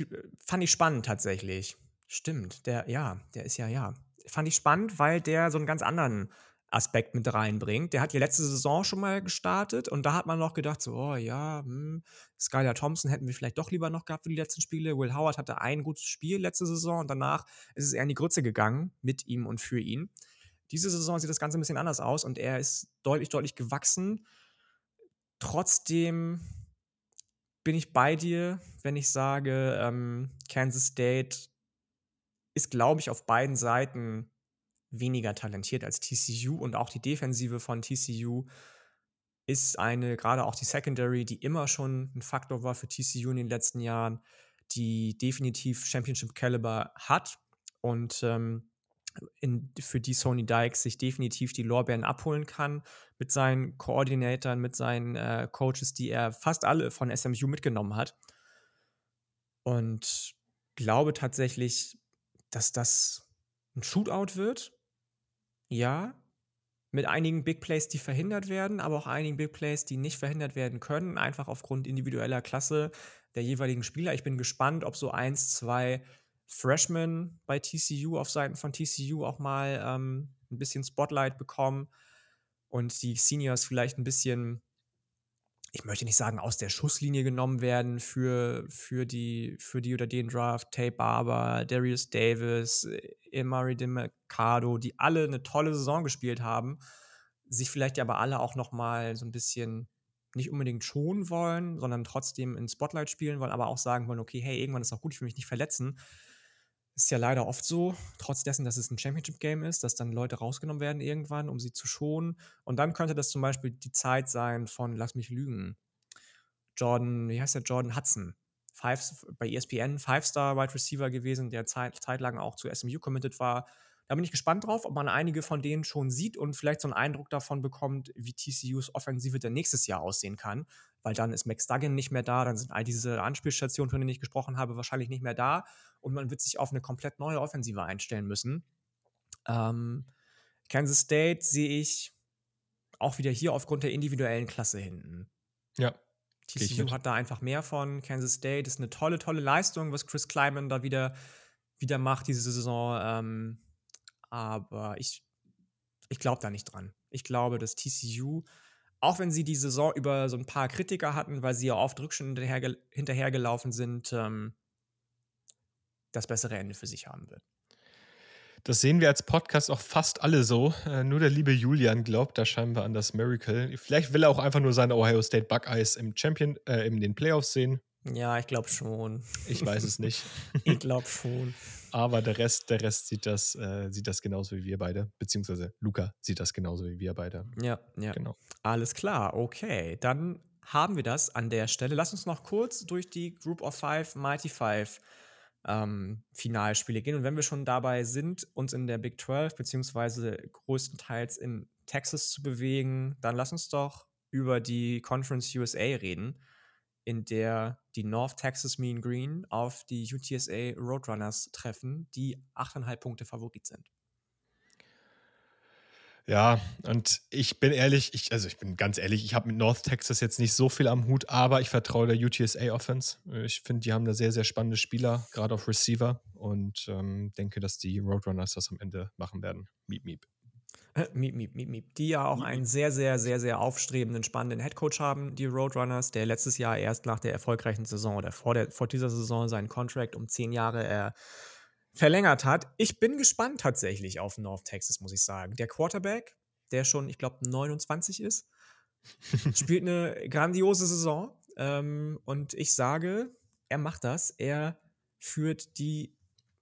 fand ich spannend tatsächlich. Stimmt, der, ja, der ist ja, ja. Fand ich spannend, weil der so einen ganz anderen Aspekt mit reinbringt. Der hat ja letzte Saison schon mal gestartet und da hat man noch gedacht, so, oh ja, hm, Skylar Thompson hätten wir vielleicht doch lieber noch gehabt für die letzten Spiele. Will Howard hatte ein gutes Spiel letzte Saison und danach ist es eher in die Grütze gegangen mit ihm und für ihn. Diese Saison sieht das Ganze ein bisschen anders aus und er ist deutlich, deutlich gewachsen. Trotzdem bin ich bei dir, wenn ich sage, ähm, Kansas State ist, glaube ich, auf beiden Seiten weniger talentiert als TCU und auch die Defensive von TCU ist eine, gerade auch die Secondary, die immer schon ein Faktor war für TCU in den letzten Jahren, die definitiv Championship Caliber hat und ähm, in, für die Sony Dykes sich definitiv die Lorbeeren abholen kann mit seinen Koordinatoren, mit seinen äh, Coaches, die er fast alle von SMU mitgenommen hat. Und glaube tatsächlich, dass das ein Shootout wird. Ja, mit einigen Big Plays, die verhindert werden, aber auch einigen Big Plays, die nicht verhindert werden können, einfach aufgrund individueller Klasse der jeweiligen Spieler. Ich bin gespannt, ob so eins, zwei Freshmen bei TCU auf Seiten von TCU auch mal ähm, ein bisschen Spotlight bekommen und die Seniors vielleicht ein bisschen, ich möchte nicht sagen, aus der Schusslinie genommen werden für, für, die, für die oder den Draft. Tay Barber, Darius Davis, Emari de Mercado, die alle eine tolle Saison gespielt haben, sich vielleicht aber alle auch noch mal so ein bisschen nicht unbedingt schonen wollen, sondern trotzdem in Spotlight spielen wollen, aber auch sagen wollen, okay, hey, irgendwann ist auch gut, ich will mich nicht verletzen. Ist ja leider oft so, trotz dessen, dass es ein Championship-Game ist, dass dann Leute rausgenommen werden irgendwann, um sie zu schonen. Und dann könnte das zum Beispiel die Zeit sein von, lass mich lügen, Jordan, wie heißt der, Jordan Hudson. Five, bei ESPN Five-Star-Wide Receiver gewesen, der zeit, zeitlang auch zu SMU committed war. Da bin ich gespannt drauf, ob man einige von denen schon sieht und vielleicht so einen Eindruck davon bekommt, wie TCUs Offensive dann nächstes Jahr aussehen kann. Weil dann ist Max Duggan nicht mehr da, dann sind all diese Anspielstationen, von denen ich gesprochen habe, wahrscheinlich nicht mehr da und man wird sich auf eine komplett neue Offensive einstellen müssen. Ähm, Kansas State sehe ich auch wieder hier aufgrund der individuellen Klasse hinten. Ja. TCU hat da einfach mehr von. Kansas State ist eine tolle, tolle Leistung, was Chris Kleiman da wieder, wieder macht diese Saison. Ähm, aber ich, ich glaube da nicht dran. Ich glaube, dass TCU, auch wenn sie die Saison über so ein paar Kritiker hatten, weil sie ja oft Rückschritte hinterher, hinterhergelaufen sind, ähm, das bessere Ende für sich haben wird. Das sehen wir als Podcast auch fast alle so. Äh, nur der liebe Julian glaubt da scheinbar an das Miracle. Vielleicht will er auch einfach nur seine Ohio State Buckeyes im Champion, äh, in den Playoffs sehen. Ja, ich glaube schon. Ich weiß es nicht. ich glaube schon. Aber der Rest, der Rest sieht das, äh, sieht das genauso wie wir beide. Beziehungsweise Luca sieht das genauso wie wir beide. Ja, ja. Genau. Alles klar, okay. Dann haben wir das an der Stelle. Lass uns noch kurz durch die Group of Five, Mighty Five ähm, Finalspiele gehen. Und wenn wir schon dabei sind, uns in der Big 12 beziehungsweise größtenteils in Texas zu bewegen, dann lass uns doch über die Conference USA reden, in der die North Texas Mean Green auf die UTSA Roadrunners treffen, die 8,5 Punkte Favorit sind. Ja, und ich bin ehrlich, ich, also ich bin ganz ehrlich, ich habe mit North Texas jetzt nicht so viel am Hut, aber ich vertraue der UTSA Offense. Ich finde, die haben da sehr, sehr spannende Spieler, gerade auf Receiver und ähm, denke, dass die Roadrunners das am Ende machen werden. Miep, miep. Äh, miep, miep, miep, miep. Die ja auch miep, einen sehr, sehr, sehr, sehr aufstrebenden, spannenden Headcoach haben, die Roadrunners, der letztes Jahr erst nach der erfolgreichen Saison oder vor, der, vor dieser Saison seinen Contract um zehn Jahre äh, verlängert hat. Ich bin gespannt tatsächlich auf North Texas, muss ich sagen. Der Quarterback, der schon, ich glaube, 29 ist, spielt eine grandiose Saison. Ähm, und ich sage, er macht das. Er führt die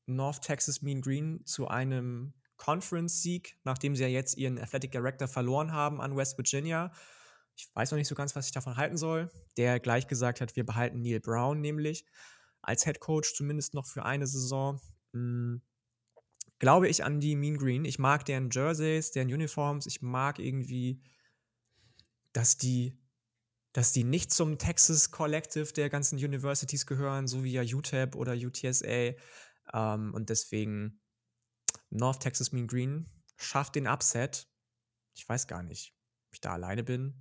North Texas Mean Green zu einem Conference-Sieg, nachdem sie ja jetzt ihren Athletic Director verloren haben an West Virginia. Ich weiß noch nicht so ganz, was ich davon halten soll. Der gleich gesagt hat, wir behalten Neil Brown nämlich als Head Coach zumindest noch für eine Saison mh, hm, glaube ich an die Mean Green. Ich mag deren Jerseys, deren Uniforms. Ich mag irgendwie, dass die, dass die nicht zum Texas Collective der ganzen Universities gehören, so wie ja UTEP oder UTSA. Ähm, und deswegen North Texas Mean Green schafft den Upset. Ich weiß gar nicht, ob ich da alleine bin.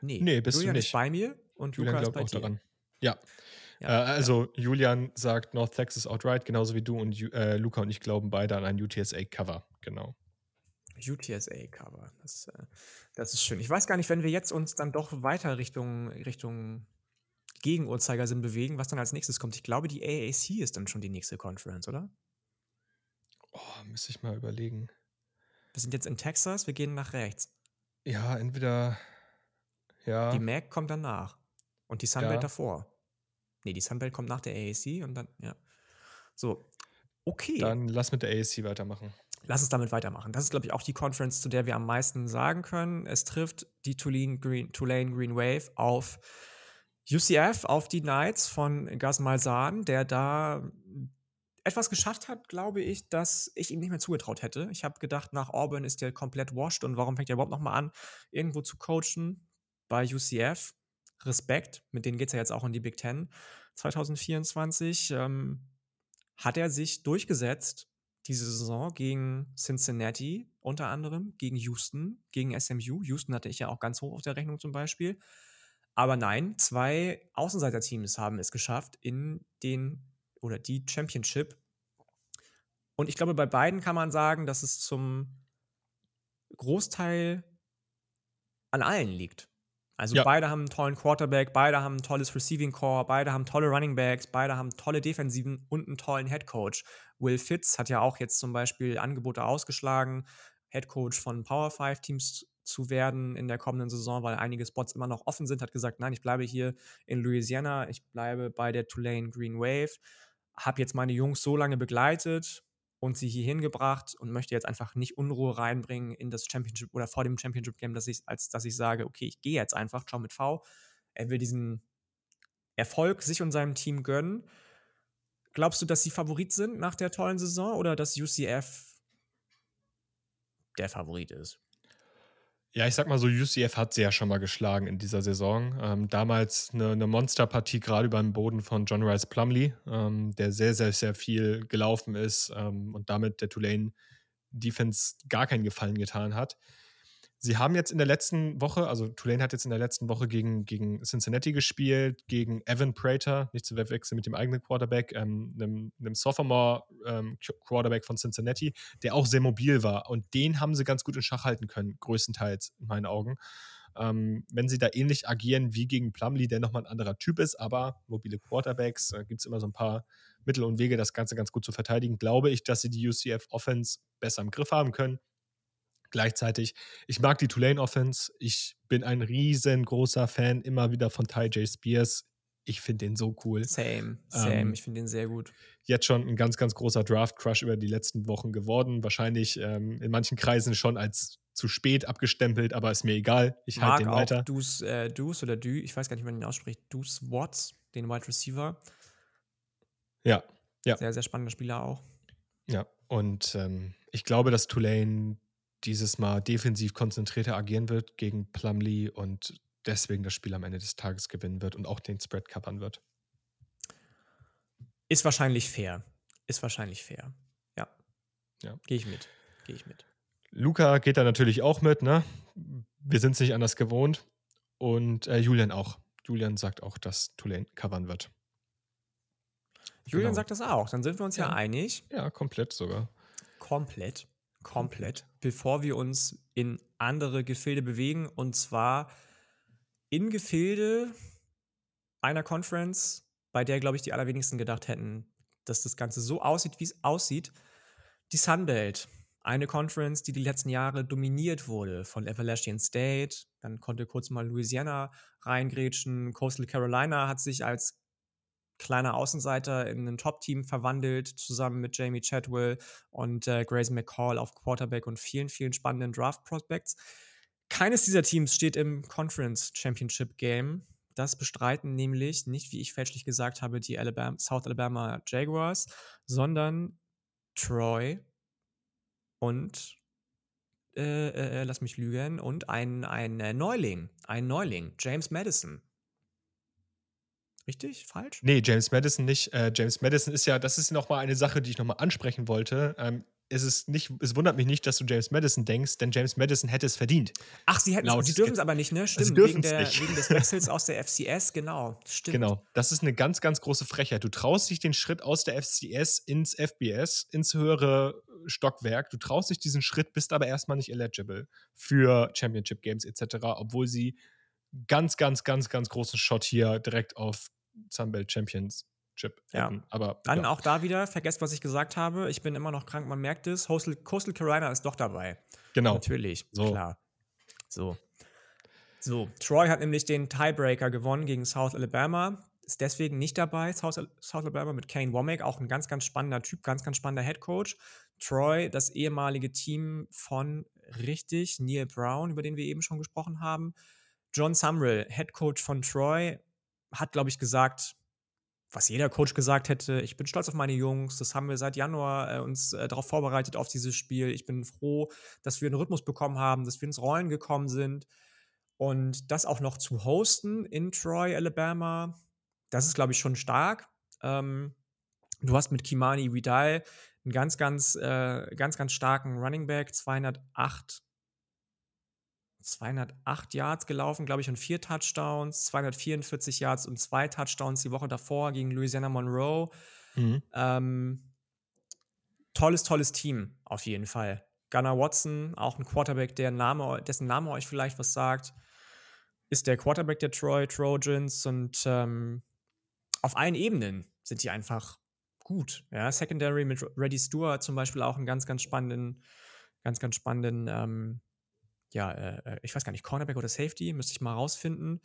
Nee, nee bist Julian du nicht. ist bei mir und Julian Luca ist bei auch dir. daran. Ja. Ja, äh, also ja. Julian sagt North Texas outright, genauso wie du und äh, Luca und ich glauben beide an ein UTSA-Cover, genau. UTSA-Cover. Das, äh, das ist schön. Ich weiß gar nicht, wenn wir jetzt uns dann doch weiter Richtung, Richtung Gegenuhrzeigersinn bewegen, was dann als nächstes kommt. Ich glaube, die AAC ist dann schon die nächste Conference, oder? Oh, müsste ich mal überlegen. Wir sind jetzt in Texas, wir gehen nach rechts. Ja, entweder. Ja. Die MAC kommt danach. Und die Sunbelt ja. davor. Nee, die Sunbelt kommt nach der AAC und dann, ja. So, okay. Dann lass mit der AAC weitermachen. Lass uns damit weitermachen. Das ist, glaube ich, auch die Conference, zu der wir am meisten sagen können. Es trifft die Tulane Green, Tulane Green Wave auf UCF, auf die Knights von Gas Malzahn, der da etwas geschafft hat, glaube ich, dass ich ihm nicht mehr zugetraut hätte. Ich habe gedacht, nach Auburn ist der komplett washed und warum fängt er überhaupt nochmal an, irgendwo zu coachen bei UCF? Respekt, mit denen geht es ja jetzt auch in die Big Ten 2024. Ähm, hat er sich durchgesetzt diese Saison gegen Cincinnati unter anderem, gegen Houston, gegen SMU. Houston hatte ich ja auch ganz hoch auf der Rechnung zum Beispiel. Aber nein, zwei Außenseiterteams haben es geschafft in den oder die Championship. Und ich glaube, bei beiden kann man sagen, dass es zum Großteil an allen liegt. Also ja. beide haben einen tollen Quarterback, beide haben ein tolles Receiving Core, beide haben tolle Running Backs, beide haben tolle Defensiven und einen tollen Head Coach. Will Fitz hat ja auch jetzt zum Beispiel Angebote ausgeschlagen, Head Coach von Power 5 Teams zu werden in der kommenden Saison, weil einige Spots immer noch offen sind, hat gesagt, nein, ich bleibe hier in Louisiana, ich bleibe bei der Tulane Green Wave, habe jetzt meine Jungs so lange begleitet und sie hier hingebracht und möchte jetzt einfach nicht Unruhe reinbringen in das Championship oder vor dem Championship Game, dass ich, als dass ich sage, okay, ich gehe jetzt einfach, schau mit V. Er will diesen Erfolg sich und seinem Team gönnen. Glaubst du, dass sie Favorit sind nach der tollen Saison oder dass UCF der Favorit ist? Ja, ich sag mal so, UCF hat sie ja schon mal geschlagen in dieser Saison. Ähm, damals eine, eine Monsterpartie gerade über den Boden von John Rice Plumley, ähm, der sehr, sehr, sehr viel gelaufen ist ähm, und damit der Tulane Defense gar keinen Gefallen getan hat. Sie haben jetzt in der letzten Woche, also Tulane hat jetzt in der letzten Woche gegen, gegen Cincinnati gespielt, gegen Evan Prater, nicht zu wechseln mit dem eigenen Quarterback, ähm, einem, einem Sophomore-Quarterback ähm, von Cincinnati, der auch sehr mobil war. Und den haben sie ganz gut in Schach halten können, größtenteils in meinen Augen. Ähm, wenn sie da ähnlich agieren wie gegen Plumlee, der nochmal ein anderer Typ ist, aber mobile Quarterbacks, äh, gibt es immer so ein paar Mittel und Wege, das Ganze ganz gut zu verteidigen, glaube ich, dass sie die UCF Offense besser im Griff haben können gleichzeitig, ich mag die Tulane Offense. Ich bin ein riesengroßer Fan immer wieder von Ty J. Spears. Ich finde den so cool. Same, same. Ähm, ich finde den sehr gut. Jetzt schon ein ganz, ganz großer Draft-Crush über die letzten Wochen geworden. Wahrscheinlich ähm, in manchen Kreisen schon als zu spät abgestempelt, aber ist mir egal. Ich halte den weiter. Deuce, äh, Deuce oder Dü, ich weiß gar nicht, wie man ihn ausspricht. Deuce Watts, den Wide Receiver. Ja, ja. Sehr, sehr spannender Spieler auch. Ja, und ähm, ich glaube, dass Tulane dieses Mal defensiv konzentrierter agieren wird gegen Plumlee und deswegen das Spiel am Ende des Tages gewinnen wird und auch den Spread covern wird. Ist wahrscheinlich fair. Ist wahrscheinlich fair. Ja. ja. Gehe ich mit. Gehe ich mit. Luca geht da natürlich auch mit, ne? Wir sind es nicht anders gewohnt. Und äh, Julian auch. Julian sagt auch, dass Tulane covern wird. Julian genau. sagt das auch. Dann sind wir uns ja, ja einig. Ja, komplett sogar. Komplett komplett, bevor wir uns in andere Gefilde bewegen. Und zwar in Gefilde einer Conference, bei der, glaube ich, die allerwenigsten gedacht hätten, dass das Ganze so aussieht, wie es aussieht. Die Sunbelt. Eine Conference, die die letzten Jahre dominiert wurde von Appalachian State. Dann konnte kurz mal Louisiana reingrätschen. Coastal Carolina hat sich als kleiner Außenseiter in ein Top-Team verwandelt, zusammen mit Jamie Chadwell und äh, Grayson McCall auf Quarterback und vielen, vielen spannenden Draft-Prospects. Keines dieser Teams steht im Conference Championship Game. Das bestreiten nämlich nicht, wie ich fälschlich gesagt habe, die Alabama, South Alabama Jaguars, sondern Troy und äh, äh, äh lass mich lügen, und ein, ein äh, Neuling, ein Neuling, James Madison. Richtig? Falsch? Nee, James Madison nicht. Äh, James Madison ist ja, das ist nochmal eine Sache, die ich nochmal ansprechen wollte. Ähm, es, ist nicht, es wundert mich nicht, dass du James Madison denkst, denn James Madison hätte es verdient. Ach, sie hätten es, sie dürfen es aber nicht, ne? Stimmt, sie wegen, der, nicht. wegen des Wechsels aus der FCS, genau. Stimmt. Genau, das ist eine ganz, ganz große Frechheit. Du traust dich den Schritt aus der FCS ins FBS, ins höhere Stockwerk. Du traust dich diesen Schritt, bist aber erstmal nicht eligible für Championship Games etc., obwohl sie ganz, ganz, ganz, ganz großen Shot hier direkt auf Sunbelt Champions Chip ja. Aber dann ja. auch da wieder, vergesst, was ich gesagt habe. Ich bin immer noch krank, man merkt es. Coastal, Coastal Carolina ist doch dabei. Genau. Natürlich, so. klar. So. So, Troy hat nämlich den Tiebreaker gewonnen gegen South Alabama. Ist deswegen nicht dabei, South, South Alabama mit Kane Womack, auch ein ganz, ganz spannender Typ, ganz, ganz spannender Head Coach. Troy, das ehemalige Team von richtig Neil Brown, über den wir eben schon gesprochen haben. John Sumrall, Head Coach von Troy, hat, glaube ich, gesagt, was jeder Coach gesagt hätte, ich bin stolz auf meine Jungs, das haben wir seit Januar äh, uns äh, darauf vorbereitet, auf dieses Spiel. Ich bin froh, dass wir einen Rhythmus bekommen haben, dass wir ins Rollen gekommen sind. Und das auch noch zu hosten in Troy, Alabama, das ist, glaube ich, schon stark. Ähm, du hast mit Kimani Vidal einen ganz, ganz, äh, ganz, ganz starken Running Back, 208 208 Yards gelaufen, glaube ich, und vier Touchdowns, 244 Yards und zwei Touchdowns die Woche davor gegen Louisiana Monroe. Mhm. Ähm, tolles, tolles Team, auf jeden Fall. Gunnar Watson, auch ein Quarterback, der Name, dessen Name euch vielleicht was sagt, ist der Quarterback der Troy Trojans und ähm, auf allen Ebenen sind die einfach gut. Ja, Secondary mit Reddy Stewart zum Beispiel auch einen ganz, ganz spannenden, ganz, ganz spannenden ähm, ja, äh, äh, ich weiß gar nicht, Cornerback oder Safety, müsste ich mal rausfinden.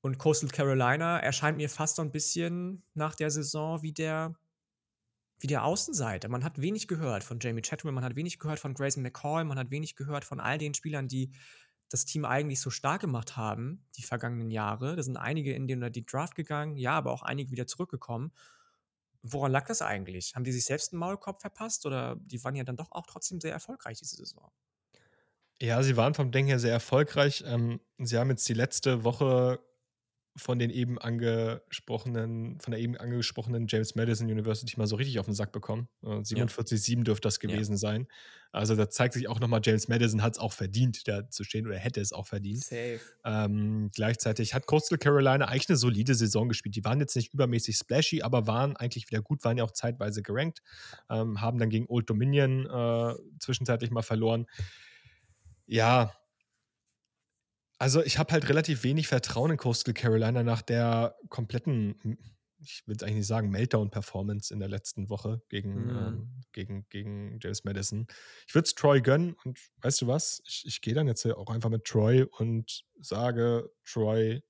Und Coastal Carolina erscheint mir fast so ein bisschen nach der Saison wie der, wie der Außenseiter. Man hat wenig gehört von Jamie Chatwin, man hat wenig gehört von Grayson McCall, man hat wenig gehört von all den Spielern, die das Team eigentlich so stark gemacht haben, die vergangenen Jahre. Da sind einige in den die Draft gegangen, ja, aber auch einige wieder zurückgekommen. Woran lag das eigentlich? Haben die sich selbst einen Maulkorb verpasst oder die waren ja dann doch auch trotzdem sehr erfolgreich diese Saison? Ja, sie waren vom Denken her sehr erfolgreich. Ähm, sie haben jetzt die letzte Woche von den eben angesprochenen, von der eben angesprochenen James Madison University mal so richtig auf den Sack bekommen. Äh, 47-7 ja. dürfte das gewesen ja. sein. Also da zeigt sich auch nochmal, James Madison hat es auch verdient, da zu stehen oder hätte es auch verdient. Safe. Ähm, gleichzeitig hat Coastal Carolina eigentlich eine solide Saison gespielt. Die waren jetzt nicht übermäßig splashy, aber waren eigentlich wieder gut, waren ja auch zeitweise gerankt, ähm, haben dann gegen Old Dominion äh, zwischenzeitlich mal verloren. Ja, also ich habe halt relativ wenig Vertrauen in Coastal Carolina nach der kompletten, ich will es eigentlich nicht sagen, Meltdown-Performance in der letzten Woche gegen, mhm. ähm, gegen, gegen James Madison. Ich würde es Troy gönnen und weißt du was? Ich, ich gehe dann jetzt auch einfach mit Troy und sage, Troy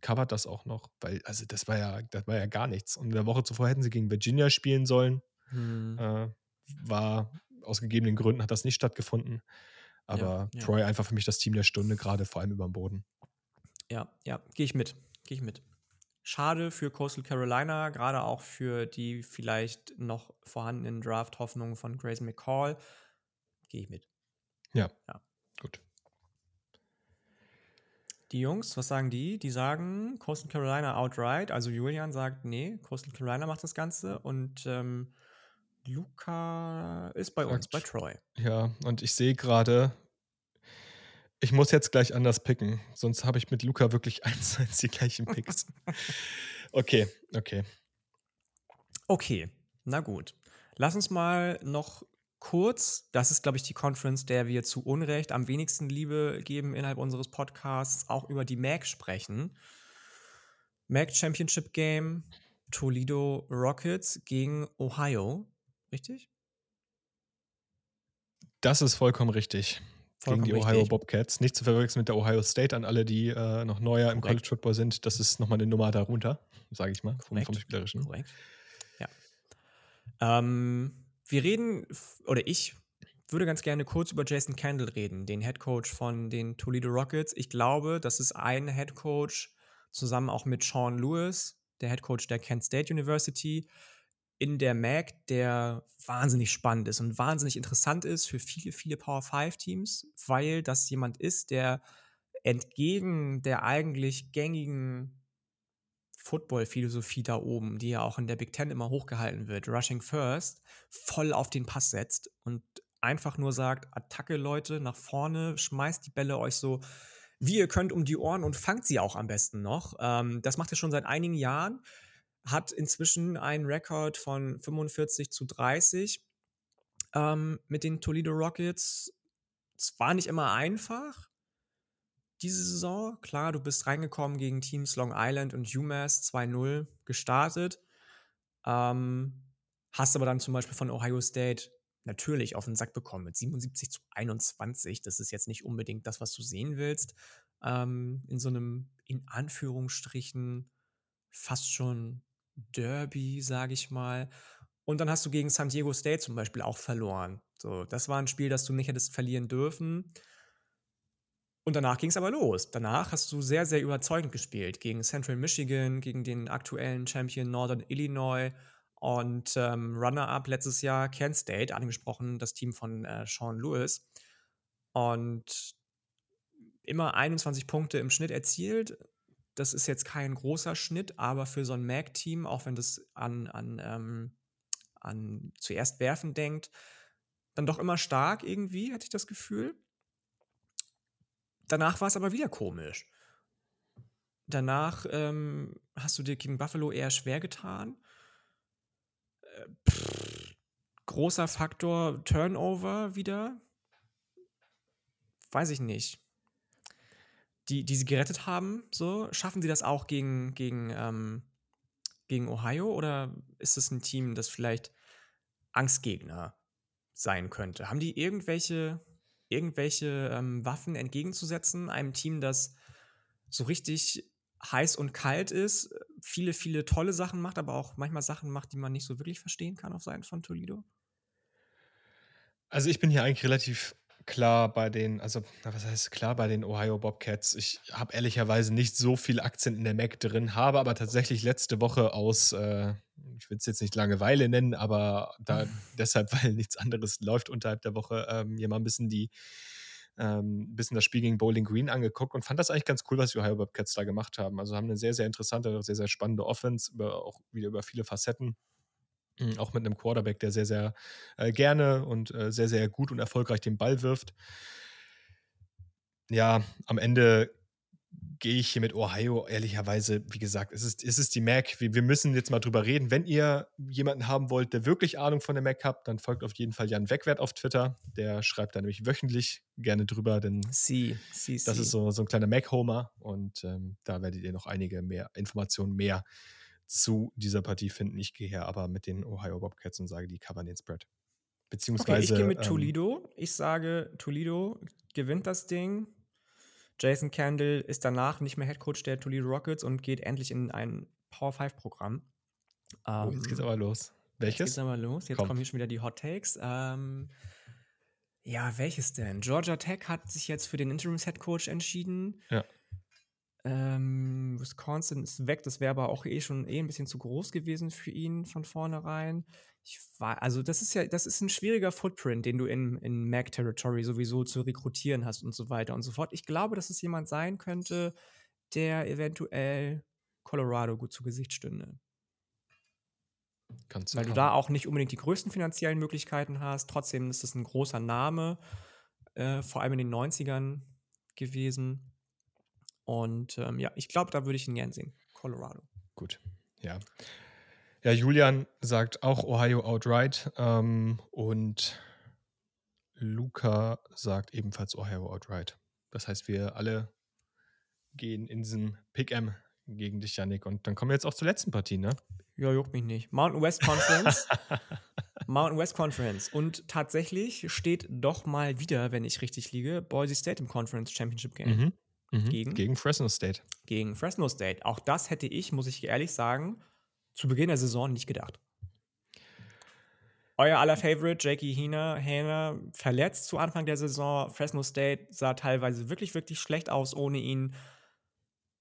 covert das auch noch, weil, also das war ja, das war ja gar nichts. Und in der Woche zuvor hätten sie gegen Virginia spielen sollen. Mhm. Äh, war aus gegebenen Gründen hat das nicht stattgefunden. Aber ja, Troy einfach für mich das Team der Stunde, gerade vor allem über dem Boden. Ja, ja, gehe ich mit. Gehe ich mit. Schade für Coastal Carolina, gerade auch für die vielleicht noch vorhandenen Draft-Hoffnungen von Grayson McCall. Gehe ich mit. Ja. ja. Gut. Die Jungs, was sagen die? Die sagen Coastal Carolina outright. Also Julian sagt, nee, Coastal Carolina macht das Ganze. Und ähm, Luca ist bei uns, bei Troy. Ja, und ich sehe gerade, ich muss jetzt gleich anders picken, sonst habe ich mit Luca wirklich eins als die gleichen Picks. okay, okay. Okay, na gut. Lass uns mal noch kurz, das ist, glaube ich, die Conference, der wir zu Unrecht am wenigsten Liebe geben innerhalb unseres Podcasts, auch über die MAC sprechen. MAC Championship Game, Toledo Rockets gegen Ohio. Richtig? Das ist vollkommen richtig. Vollkommen gegen die Ohio richtig. Bobcats. Nicht zu verwechseln mit der Ohio State an alle, die äh, noch neuer Korrekt. im College Football sind. Das ist nochmal eine Nummer darunter, sage ich mal, vom, vom Spielerischen. Korrekt. Ja. Ähm, wir reden, oder ich würde ganz gerne kurz über Jason Candle reden, den Head Coach von den Toledo Rockets. Ich glaube, das ist ein Head Coach zusammen auch mit Sean Lewis, der Head Coach der Kent State University, in der MAC, der wahnsinnig spannend ist und wahnsinnig interessant ist für viele, viele Power 5 Teams, weil das jemand ist, der entgegen der eigentlich gängigen Football-Philosophie da oben, die ja auch in der Big Ten immer hochgehalten wird, Rushing First, voll auf den Pass setzt und einfach nur sagt, Attacke Leute, nach vorne, schmeißt die Bälle euch so, wie ihr könnt um die Ohren und fangt sie auch am besten noch. Ähm, das macht er schon seit einigen Jahren hat inzwischen einen Rekord von 45 zu 30. ähm, mit den Toledo Rockets. Es war nicht immer einfach, diese Saison. Klar, du bist reingekommen gegen Teams Long Island und UMass 2-0 gestartet. Ähm, hast aber dann zum Beispiel von Ohio State natürlich auf den Sack bekommen mit 77 zu 21. Das ist jetzt nicht unbedingt das, was du sehen willst. Ähm, in so einem, in Anführungsstrichen, fast schon Derby, sage ich mal. Und dann hast du gegen San Diego State zum Beispiel auch verloren. So, das war ein Spiel, das du nicht hättest verlieren dürfen. Und danach ging es aber los. Danach hast du sehr, sehr überzeugend gespielt gegen Central Michigan, gegen den aktuellen Champion Northern Illinois und ähm, Runner-up letztes Jahr Kent State, angesprochen, das Team von äh, Sean Lewis. Und immer 21 Punkte im Schnitt erzielt. Das ist jetzt kein großer Schnitt, aber für so ein MAC-Team, auch wenn das an, an, ähm, an zuerst werfen denkt, dann doch immer stark irgendwie, hatte ich das Gefühl. Danach war es aber wieder komisch. Danach ähm, hast du dir gegen Buffalo eher schwer getan pff, großer Faktor Turnover wieder. Weiß ich nicht. Die, die sie gerettet haben, so, schaffen sie das auch gegen, gegen, ähm, gegen Ohio oder ist es ein Team, das vielleicht Angstgegner sein könnte? Haben die irgendwelche, irgendwelche ähm, Waffen entgegenzusetzen, einem Team, das so richtig heiß und kalt ist, viele, viele tolle Sachen macht, aber auch manchmal Sachen macht, die man nicht so wirklich verstehen kann auf Seiten von Toledo? Also ich bin hier eigentlich relativ klar bei den, also was heißt klar bei den Ohio Bobcats. Ich habe ehrlicherweise nicht so viel Akzent in der Mac drin, habe aber tatsächlich letzte Woche aus, äh, ich will es jetzt nicht Langeweile nennen, aber da deshalb, weil nichts anderes läuft unterhalb der Woche, ähm, hier mal ein bisschen die ähm, ein bisschen das Spiel gegen Bowling Green angeguckt und fand das eigentlich ganz cool, was die Ohio Bobcats da gemacht haben. Also haben eine sehr, sehr interessante, sehr, sehr spannende Offense, über, auch wieder über viele Facetten. Hm, auch mit einem Quarterback, der sehr, sehr äh, gerne und äh, sehr, sehr gut und erfolgreich den Ball wirft. Ja, am Ende gehe ich hier mit Ohio ehrlicherweise, wie gesagt, es ist, es ist die Mac. Wir, wir, müssen jetzt mal drüber reden. Wenn ihr jemanden haben wollt, der wirklich Ahnung von der Mac habt, dann folgt auf jeden Fall Jan Wegwert auf Twitter. Der schreibt da nämlich wöchentlich gerne drüber, denn sie, sie, das sie. ist so, so ein kleiner Mac-Homer und ähm, da werdet ihr noch einige mehr Informationen mehr zu dieser Partie finden. Ich gehe hier aber mit den Ohio Bobcats und sage, die covern den Spread. Beziehungsweise. Okay, ich gehe mit ähm, Toledo. Ich sage, Toledo gewinnt das Ding Jason Candle ist danach nicht mehr Headcoach der Toledo Rockets und geht endlich in ein Power 5 Programm. Oh, jetzt geht's ähm, aber los. Welches? Jetzt geht's aber los. Jetzt Kommt. kommen hier schon wieder die Hot Takes. Ähm, ja, welches denn? Georgia Tech hat sich jetzt für den Interims Headcoach entschieden. Ja. Ähm, Wisconsin ist weg, das wäre aber auch eh schon eh ein bisschen zu groß gewesen für ihn von vornherein. Ich war, also das ist ja, das ist ein schwieriger Footprint, den du in, in Mac-Territory sowieso zu rekrutieren hast und so weiter und so fort. Ich glaube, dass es jemand sein könnte, der eventuell Colorado gut zu Gesicht stünde. Kannst Weil du da auch nicht unbedingt die größten finanziellen Möglichkeiten hast. Trotzdem ist es ein großer Name, äh, vor allem in den 90ern gewesen. Und ähm, ja, ich glaube, da würde ich ihn gern sehen. Colorado. Gut, ja. Ja, Julian sagt auch Ohio outright ähm, und Luca sagt ebenfalls Ohio outright. Das heißt, wir alle gehen in diesem Pick-M gegen dich, Yannick. Und dann kommen wir jetzt auch zur letzten Partie, ne? Ja, juckt mich nicht. Mountain West Conference. Mountain West Conference. Und tatsächlich steht doch mal wieder, wenn ich richtig liege, Boise State im Conference Championship Game. Mhm. Mhm. Gegen? Gegen Fresno State. Gegen Fresno State. Auch das hätte ich, muss ich ehrlich sagen, zu Beginn der Saison nicht gedacht. Euer aller Favorite, Jakey Hina, verletzt zu Anfang der Saison. Fresno State sah teilweise wirklich, wirklich schlecht aus ohne ihn.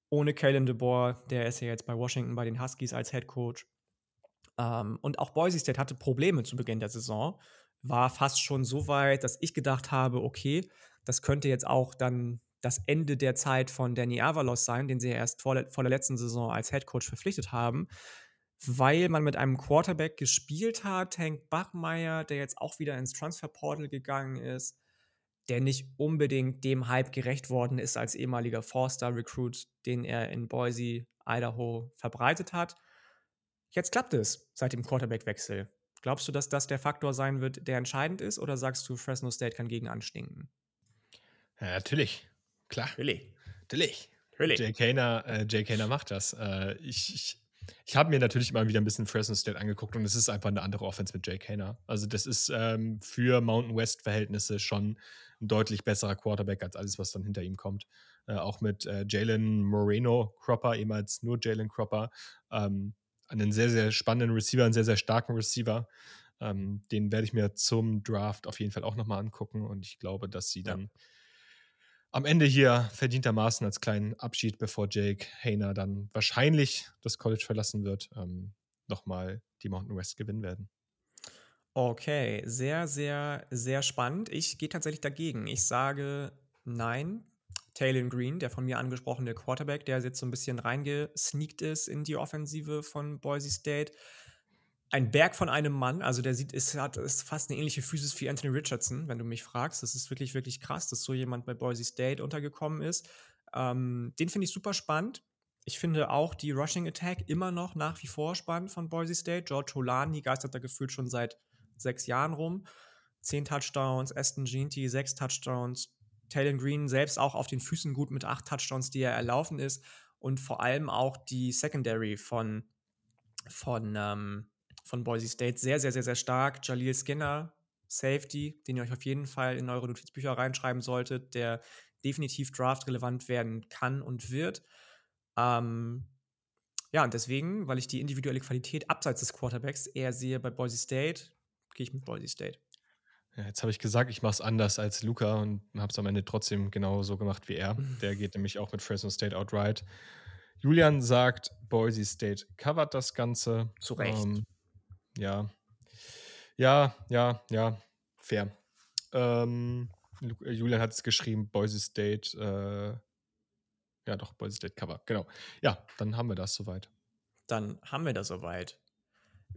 Ohne Kalen DeBoer, der ist ja jetzt bei Washington bei den Huskies als Head Coach. Ähm, und auch Boise State hatte Probleme zu Beginn der Saison. War fast schon so weit, dass ich gedacht habe, okay, das könnte jetzt auch dann das Ende der Zeit von Danny Avalos sein, den sie ja erst vor, vor der letzten Saison als Head Coach verpflichtet haben, weil man mit einem Quarterback gespielt hat, Hank Bachmeier, der jetzt auch wieder ins Transferportal gegangen ist, der nicht unbedingt dem Hype gerecht worden ist als ehemaliger Four-Star-Recruit, den er in Boise, Idaho verbreitet hat. Jetzt klappt es seit dem Quarterback-Wechsel. Glaubst du, dass das der Faktor sein wird, der entscheidend ist, oder sagst du, Fresno State kann gegen anstinken? Ja, natürlich. Klar. Natürlich. Really? Jay Kaner, äh, Jay Kaner macht das. Äh, ich ich, ich habe mir natürlich immer wieder ein bisschen Fresno State angeguckt und es ist einfach eine andere Offense mit Jay Kaner. Also, das ist ähm, für Mountain West-Verhältnisse schon ein deutlich besserer Quarterback als alles, was dann hinter ihm kommt. Äh, auch mit äh, Jalen Moreno Cropper, ehemals nur Jalen Cropper. Ähm, einen sehr, sehr spannenden Receiver, einen sehr, sehr starken Receiver. Ähm, den werde ich mir zum Draft auf jeden Fall auch nochmal angucken und ich glaube, dass sie dann ja. Am Ende hier verdientermaßen als kleinen Abschied, bevor Jake Hayner dann wahrscheinlich das College verlassen wird, ähm, nochmal die Mountain West gewinnen werden. Okay, sehr, sehr, sehr spannend. Ich gehe tatsächlich dagegen. Ich sage nein. Taylor Green, der von mir angesprochene Quarterback, der jetzt so ein bisschen reingesneakt ist in die Offensive von Boise State. Ein Berg von einem Mann, also der sieht, ist, hat ist fast eine ähnliche Physis wie Anthony Richardson, wenn du mich fragst. Das ist wirklich, wirklich krass, dass so jemand bei Boise State untergekommen ist. Ähm, den finde ich super spannend. Ich finde auch die Rushing Attack immer noch nach wie vor spannend von Boise State. George Holani geistert da gefühlt schon seit sechs Jahren rum. Zehn Touchdowns, Aston Ginty, sechs Touchdowns. Taylor Green selbst auch auf den Füßen gut mit acht Touchdowns, die er erlaufen ist. Und vor allem auch die Secondary von, von, ähm, von Boise State sehr, sehr, sehr, sehr stark. Jalil Skinner, Safety, den ihr euch auf jeden Fall in eure Notizbücher reinschreiben solltet, der definitiv draftrelevant werden kann und wird. Ähm, ja, und deswegen, weil ich die individuelle Qualität abseits des Quarterbacks eher sehe bei Boise State, gehe ich mit Boise State. Ja, jetzt habe ich gesagt, ich mache es anders als Luca und habe es am Ende trotzdem genau so gemacht wie er. Der geht nämlich auch mit Fresno State outright. Julian sagt, Boise State covert das Ganze. Zu Recht. Ähm, ja. Ja, ja, ja. Fair. Ähm, äh, Julian hat es geschrieben, Boise State, äh, ja doch, Boise State Cover, genau. Ja, dann haben wir das soweit. Dann haben wir das soweit.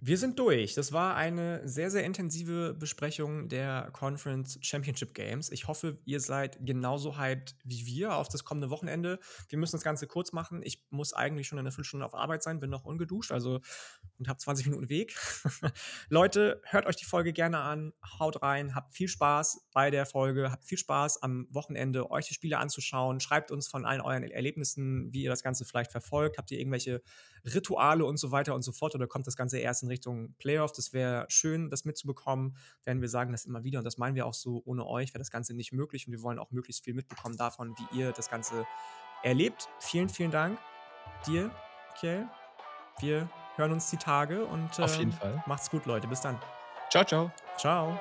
Wir sind durch. Das war eine sehr, sehr intensive Besprechung der Conference Championship Games. Ich hoffe, ihr seid genauso hyped wie wir auf das kommende Wochenende. Wir müssen das Ganze kurz machen. Ich muss eigentlich schon eine Viertelstunde auf Arbeit sein, bin noch ungeduscht, also und habe 20 Minuten Weg. Leute, hört euch die Folge gerne an, haut rein, habt viel Spaß bei der Folge, habt viel Spaß am Wochenende, euch die Spiele anzuschauen. Schreibt uns von allen euren Erlebnissen, wie ihr das Ganze vielleicht verfolgt. Habt ihr irgendwelche Rituale und so weiter und so fort oder kommt das Ganze erst in Richtung Playoff? Das wäre schön, das mitzubekommen, denn wir sagen das immer wieder und das meinen wir auch so, ohne euch wäre das Ganze nicht möglich und wir wollen auch möglichst viel mitbekommen davon, wie ihr das Ganze erlebt. Vielen, vielen Dank dir, Kiel. Wir hören uns die Tage und äh, Auf jeden Fall. macht's gut, Leute. Bis dann. Ciao, ciao. Ciao.